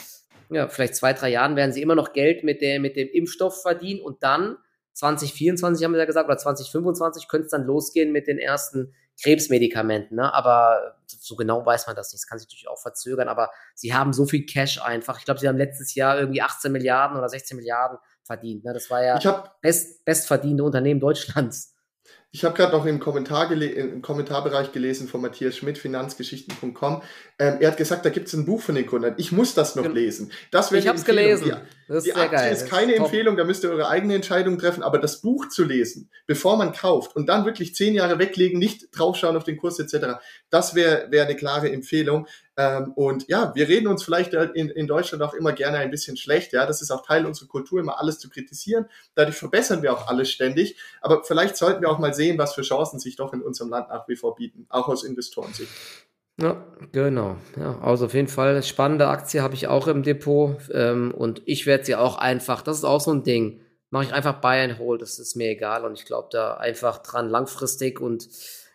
ja, vielleicht zwei, drei Jahren werden sie immer noch Geld mit, der, mit dem Impfstoff verdienen und dann 2024 haben wir ja gesagt, oder 2025 könnte es dann losgehen mit den ersten Krebsmedikamenten, ne? aber so genau weiß man das nicht. Das kann sich natürlich auch verzögern, aber sie haben so viel Cash einfach. Ich glaube, sie haben letztes Jahr irgendwie 18 Milliarden oder 16 Milliarden verdient. Ne? Das war ja hab, best, bestverdienende Unternehmen Deutschlands. Ich habe gerade noch im, Kommentar im Kommentarbereich gelesen von Matthias Schmidt, finanzgeschichten.com. Ähm, er hat gesagt, da gibt es ein Buch von den Gründern. Ich muss das noch lesen. Das ich habe es gelesen. Das die Aktie geil. ist keine ist Empfehlung, da müsst ihr eure eigene Entscheidung treffen. Aber das Buch zu lesen, bevor man kauft und dann wirklich zehn Jahre weglegen, nicht draufschauen auf den Kurs etc., das wäre wär eine klare Empfehlung. Ähm, und ja, wir reden uns vielleicht in, in Deutschland auch immer gerne ein bisschen schlecht. Ja, das ist auch Teil unserer Kultur, immer alles zu kritisieren. Dadurch verbessern wir auch alles ständig. Aber vielleicht sollten wir auch mal sehen, was für Chancen sich doch in unserem Land nach wie vor bieten, auch aus Investorensicht. Ja, genau. Ja, also auf jeden Fall spannende Aktie habe ich auch im Depot ähm, und ich werde sie auch einfach, das ist auch so ein Ding, mache ich einfach Buy and Hold, das ist mir egal und ich glaube da einfach dran langfristig und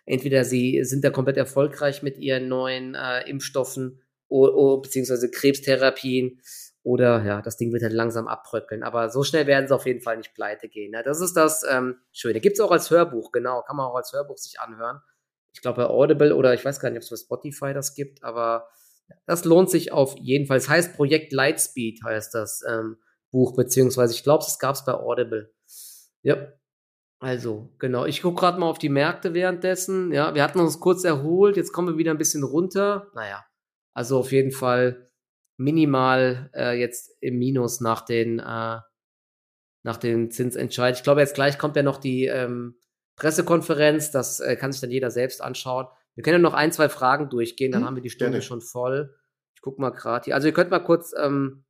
entweder sie sind da komplett erfolgreich mit ihren neuen äh, Impfstoffen oder, beziehungsweise Krebstherapien oder ja, das Ding wird halt langsam abbröckeln. Aber so schnell werden sie auf jeden Fall nicht pleite gehen. Ne? Das ist das ähm, Schöne. Gibt es auch als Hörbuch, genau, kann man auch als Hörbuch sich anhören. Ich glaube bei Audible oder ich weiß gar nicht, ob es bei Spotify das gibt, aber das lohnt sich auf jeden Fall. Es heißt Projekt Lightspeed, heißt das ähm, Buch, beziehungsweise ich glaube, es gab es bei Audible. Ja, also, genau. Ich gucke gerade mal auf die Märkte währenddessen. Ja, wir hatten uns kurz erholt, jetzt kommen wir wieder ein bisschen runter. Naja, also auf jeden Fall minimal äh, jetzt im Minus nach den, äh, nach den Zinsentscheid. Ich glaube, jetzt gleich kommt ja noch die ähm, Pressekonferenz. Das äh, kann sich dann jeder selbst anschauen. Wir können ja noch ein, zwei Fragen durchgehen, dann hm, haben wir die Stunde gerne. schon voll. Ich guck mal gerade hier. Also ihr könnt mal kurz ähm,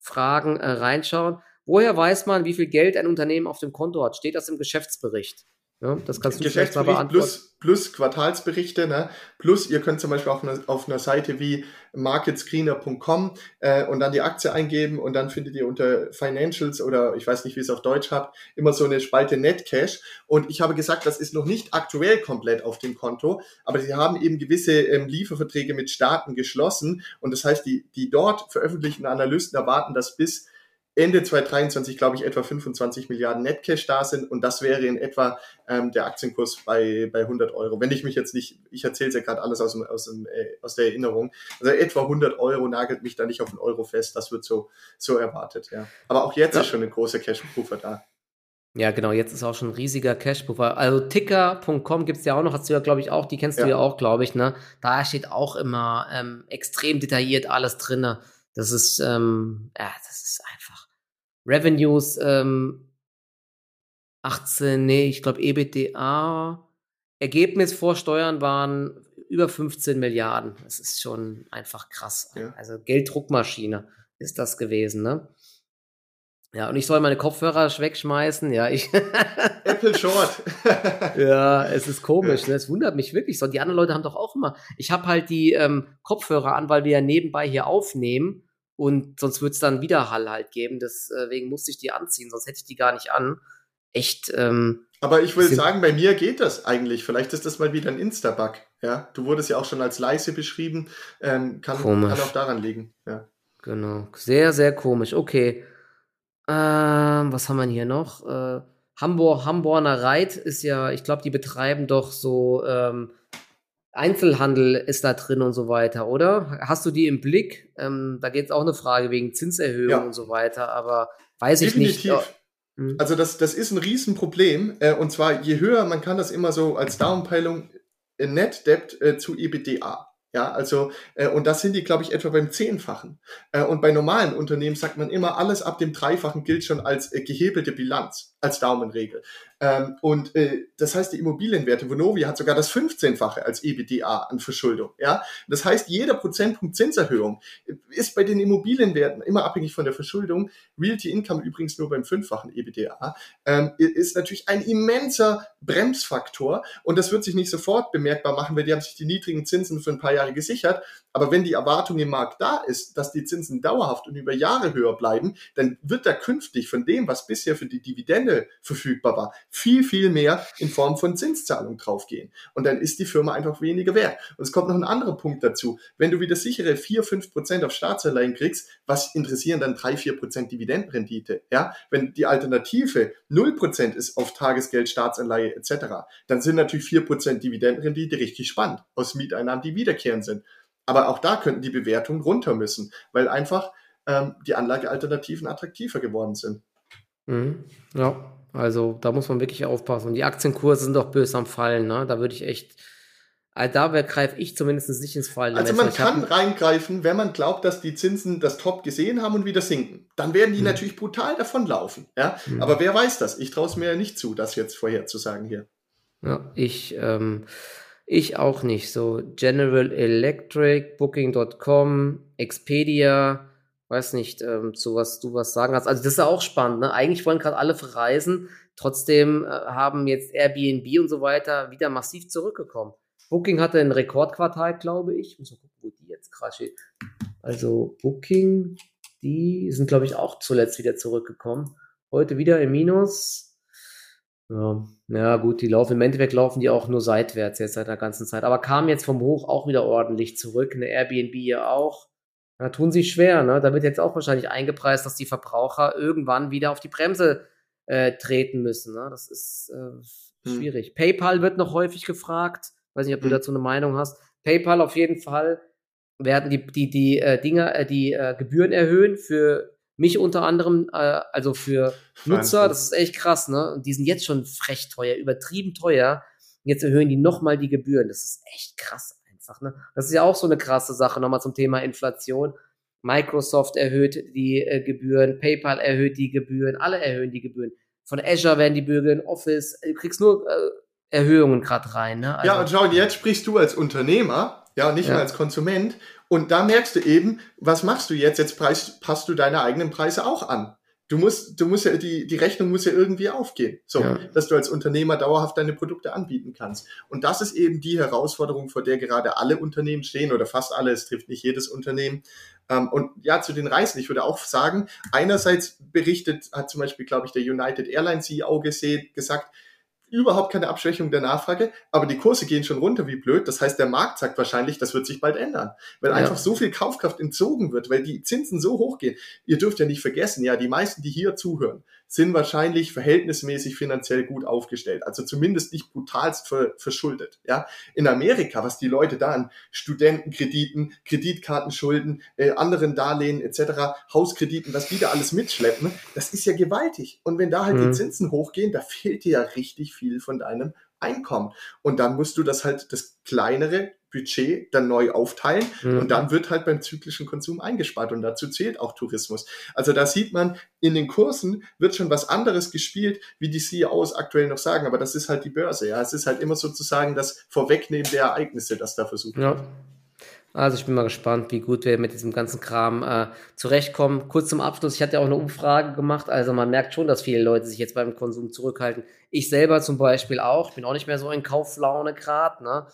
Fragen äh, reinschauen. Woher weiß man, wie viel Geld ein Unternehmen auf dem Konto hat? Steht das im Geschäftsbericht? Ja, das kannst du vielleicht mal beantworten. Plus, plus Quartalsberichte, ne? plus ihr könnt zum Beispiel auf einer, auf einer Seite wie marketscreener.com äh, und dann die Aktie eingeben und dann findet ihr unter Financials oder ich weiß nicht, wie es auf Deutsch habt, immer so eine Spalte Netcash. Und ich habe gesagt, das ist noch nicht aktuell komplett auf dem Konto, aber sie haben eben gewisse ähm, Lieferverträge mit Staaten geschlossen und das heißt, die, die dort veröffentlichten Analysten erwarten, dass bis Ende 2023, glaube ich, etwa 25 Milliarden Netcash da sind und das wäre in etwa ähm, der Aktienkurs bei, bei 100 Euro. Wenn ich mich jetzt nicht, ich erzähle es ja gerade alles aus, dem, aus, dem, äh, aus der Erinnerung, also etwa 100 Euro nagelt mich da nicht auf den Euro fest, das wird so, so erwartet, ja. Aber auch jetzt ja. ist schon ein großer Cash-Puffer da. Ja, genau, jetzt ist auch schon ein riesiger Cash-Puffer. Also ticker.com gibt es ja auch noch, hast du ja, glaube ich, auch, die kennst ja. du ja auch, glaube ich, ne? Da steht auch immer ähm, extrem detailliert alles drin. Das ist, ähm, ja, das ist einfach Revenues ähm, 18, nee, ich glaube EBITDA. Ergebnis vor Steuern waren über 15 Milliarden. Das ist schon einfach krass. Ja. Also Gelddruckmaschine ist das gewesen, ne? Ja, und ich soll meine Kopfhörer wegschmeißen. Ja, ich. Apple Short. ja, es ist komisch. Ne? Es wundert mich wirklich so. Die anderen Leute haben doch auch immer. Ich habe halt die ähm, Kopfhörer an, weil wir ja nebenbei hier aufnehmen. Und sonst würde es dann wieder Hall halt geben. Deswegen musste ich die anziehen, sonst hätte ich die gar nicht an. Echt. Ähm, Aber ich würde sagen, bei mir geht das eigentlich. Vielleicht ist das mal wieder ein Insta-Bug. Ja, du wurdest ja auch schon als leise beschrieben. Ähm, kann, kann auch daran liegen. Ja. Genau. Sehr, sehr komisch. Okay. Ähm, was haben wir hier noch? Äh, Hamburg, Hamburger Reit ist ja, ich glaube, die betreiben doch so ähm, Einzelhandel ist da drin und so weiter, oder? Hast du die im Blick? Ähm, da geht es auch eine Frage wegen Zinserhöhung ja. und so weiter, aber weiß Definitiv. ich nicht. Hm. Also das, das ist ein Riesenproblem. Äh, und zwar, je höher, man kann das immer so als Downpeilung äh, Net Debt äh, zu EBITDA. Ja, also, äh, und das sind die, glaube ich, etwa beim Zehnfachen. Äh, und bei normalen Unternehmen sagt man immer, alles ab dem Dreifachen gilt schon als äh, gehebelte Bilanz, als Daumenregel. Ähm, und äh, das heißt, die Immobilienwerte, Vonovia hat sogar das 15-fache als EBDA an Verschuldung. Ja, das heißt, jeder Prozentpunkt Zinserhöhung ist bei den Immobilienwerten immer abhängig von der Verschuldung. Realty Income übrigens nur beim fünffachen EBDA ähm, ist natürlich ein immenser Bremsfaktor und das wird sich nicht sofort bemerkbar machen, weil die haben sich die niedrigen Zinsen für ein paar Jahre gesichert. Aber wenn die Erwartung im Markt da ist, dass die Zinsen dauerhaft und über Jahre höher bleiben, dann wird da künftig von dem, was bisher für die Dividende verfügbar war, viel, viel mehr in Form von Zinszahlung draufgehen. Und dann ist die Firma einfach weniger wert. Und es kommt noch ein anderer Punkt dazu. Wenn du wieder sichere 4, 5 Prozent auf Staatsanleihen kriegst, was interessieren dann 3, 4 Prozent Dividendenrendite? Ja, wenn die Alternative 0 Prozent ist auf Tagesgeld, Staatsanleihe etc., dann sind natürlich 4 Prozent Dividendenrendite richtig spannend aus Mieteinnahmen, die wiederkehren sind. Aber auch da könnten die Bewertungen runter müssen, weil einfach ähm, die Anlagealternativen attraktiver geworden sind. Mhm. Ja, also da muss man wirklich aufpassen. Und die Aktienkurse sind doch böse am Fallen, ne? Da würde ich echt. Also da greife ich zumindest nicht ins Fallen. Also man kann reingreifen, wenn man glaubt, dass die Zinsen das Top gesehen haben und wieder sinken. Dann werden die hm. natürlich brutal davonlaufen. Ja? Hm. Aber wer weiß das? Ich traue es mir ja nicht zu, das jetzt vorherzusagen hier. Ja, ich, ähm, ich auch nicht. So General Electric, Booking.com, Expedia, weiß nicht, ähm, zu was du was sagen hast. Also das ist ja auch spannend. Ne? Eigentlich wollen gerade alle verreisen, trotzdem äh, haben jetzt Airbnb und so weiter wieder massiv zurückgekommen. Booking hatte ein Rekordquartal, glaube ich. Muss mal gucken, wo die jetzt gerade. Also Booking, die sind, glaube ich, auch zuletzt wieder zurückgekommen. Heute wieder im Minus. Ja, ja, gut, die laufen im Endeffekt laufen die auch nur seitwärts jetzt seit der ganzen Zeit. Aber kamen jetzt vom Hoch auch wieder ordentlich zurück. Eine Airbnb ja auch. Da tun sie schwer, ne? Da wird jetzt auch wahrscheinlich eingepreist, dass die Verbraucher irgendwann wieder auf die Bremse äh, treten müssen. Ne? Das ist äh, hm. schwierig. Hm. PayPal wird noch häufig gefragt. Weiß nicht, ob du hm. dazu eine Meinung hast. PayPal auf jeden Fall werden die, die, die äh, Dinger, äh, die äh, Gebühren erhöhen für mich unter anderem, äh, also für Nutzer. Das ist echt krass, ne? Und die sind jetzt schon frech teuer, übertrieben teuer. Jetzt erhöhen die nochmal die Gebühren. Das ist echt krass einfach. Ne? Das ist ja auch so eine krasse Sache, nochmal zum Thema Inflation. Microsoft erhöht die äh, Gebühren, PayPal erhöht die Gebühren, alle erhöhen die Gebühren. Von Azure werden die Gebühren, Office, du kriegst nur äh, Erhöhungen gerade rein. Ne? Also, ja, und schau, jetzt sprichst du als Unternehmer, ja, nicht ja. nur als Konsument. Und da merkst du eben, was machst du jetzt? Jetzt preis, passt du deine eigenen Preise auch an. Du musst, du musst ja, die, die Rechnung muss ja irgendwie aufgehen. So, ja. dass du als Unternehmer dauerhaft deine Produkte anbieten kannst. Und das ist eben die Herausforderung, vor der gerade alle Unternehmen stehen oder fast alle. Es trifft nicht jedes Unternehmen. Ähm, und ja, zu den Reisen. Ich würde auch sagen, einerseits berichtet, hat zum Beispiel, glaube ich, der United Airlines CEO gesehen, gesagt, überhaupt keine Abschwächung der Nachfrage, aber die Kurse gehen schon runter wie blöd. Das heißt, der Markt sagt wahrscheinlich, das wird sich bald ändern, weil ja. einfach so viel Kaufkraft entzogen wird, weil die Zinsen so hoch gehen. Ihr dürft ja nicht vergessen, ja, die meisten, die hier zuhören, sind wahrscheinlich verhältnismäßig finanziell gut aufgestellt. Also zumindest nicht brutalst ver verschuldet. Ja, in Amerika, was die Leute da an Studentenkrediten, Kreditkartenschulden, äh, anderen Darlehen etc., Hauskrediten, was die da alles mitschleppen, das ist ja gewaltig. Und wenn da halt mhm. die Zinsen hochgehen, da fehlt dir ja richtig viel von deinem Einkommen. Und dann musst du das halt, das kleinere Budget dann neu aufteilen mhm. und dann wird halt beim zyklischen Konsum eingespart und dazu zählt auch Tourismus. Also da sieht man, in den Kursen wird schon was anderes gespielt, wie die CEOs aktuell noch sagen, aber das ist halt die Börse, ja. Es ist halt immer sozusagen das Vorwegnehmen der Ereignisse, das da versucht ja. wird. Also ich bin mal gespannt, wie gut wir mit diesem ganzen Kram äh, zurechtkommen. Kurz zum Abschluss, ich hatte ja auch eine Umfrage gemacht, also man merkt schon, dass viele Leute sich jetzt beim Konsum zurückhalten. Ich selber zum Beispiel auch, bin auch nicht mehr so in Kauflaune gerade, ne?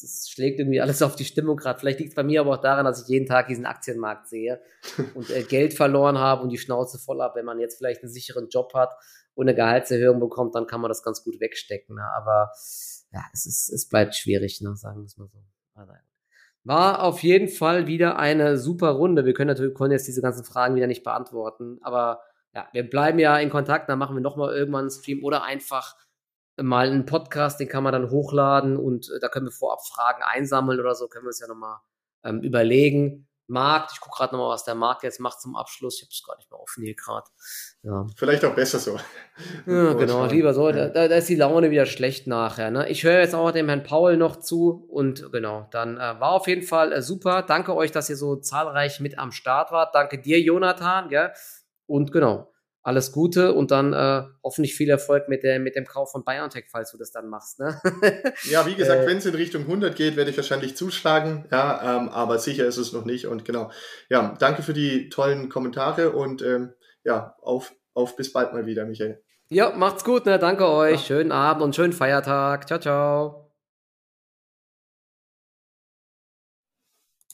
Es schlägt irgendwie alles auf die Stimmung gerade. Vielleicht liegt es bei mir aber auch daran, dass ich jeden Tag diesen Aktienmarkt sehe und äh, Geld verloren habe und die Schnauze voll habe. Wenn man jetzt vielleicht einen sicheren Job hat und eine Gehaltserhöhung bekommt, dann kann man das ganz gut wegstecken. Ne? Aber ja, es, ist, es bleibt schwierig, ne? sagen wir es mal so. War auf jeden Fall wieder eine super Runde. Wir können natürlich können jetzt diese ganzen Fragen wieder nicht beantworten, aber ja, wir bleiben ja in Kontakt, dann machen wir nochmal irgendwann einen Stream oder einfach mal einen Podcast, den kann man dann hochladen und äh, da können wir vorab Fragen einsammeln oder so, können wir uns ja nochmal ähm, überlegen. Markt, ich gucke gerade nochmal, was der Markt jetzt macht zum Abschluss. Ich habe es gar nicht mehr offen hier gerade. Ja. Vielleicht auch besser so. Ja, genau, lieber so. Da, da, ist die Laune wieder schlecht nachher. Ne? Ich höre jetzt auch dem Herrn Paul noch zu und genau, dann äh, war auf jeden Fall äh, super. Danke euch, dass ihr so zahlreich mit am Start wart. Danke dir, Jonathan. Gell? Und genau, alles Gute und dann äh, hoffentlich viel Erfolg mit, der, mit dem Kauf von BioNTech, falls du das dann machst. Ne? ja, wie gesagt, äh, wenn es in Richtung 100 geht, werde ich wahrscheinlich zuschlagen, ja, ähm, aber sicher ist es noch nicht und genau. Ja, danke für die tollen Kommentare und ähm, ja, auf, auf bis bald mal wieder, Michael. Ja, macht's gut, ne? danke euch, ja. schönen Abend und schönen Feiertag. Ciao, ciao.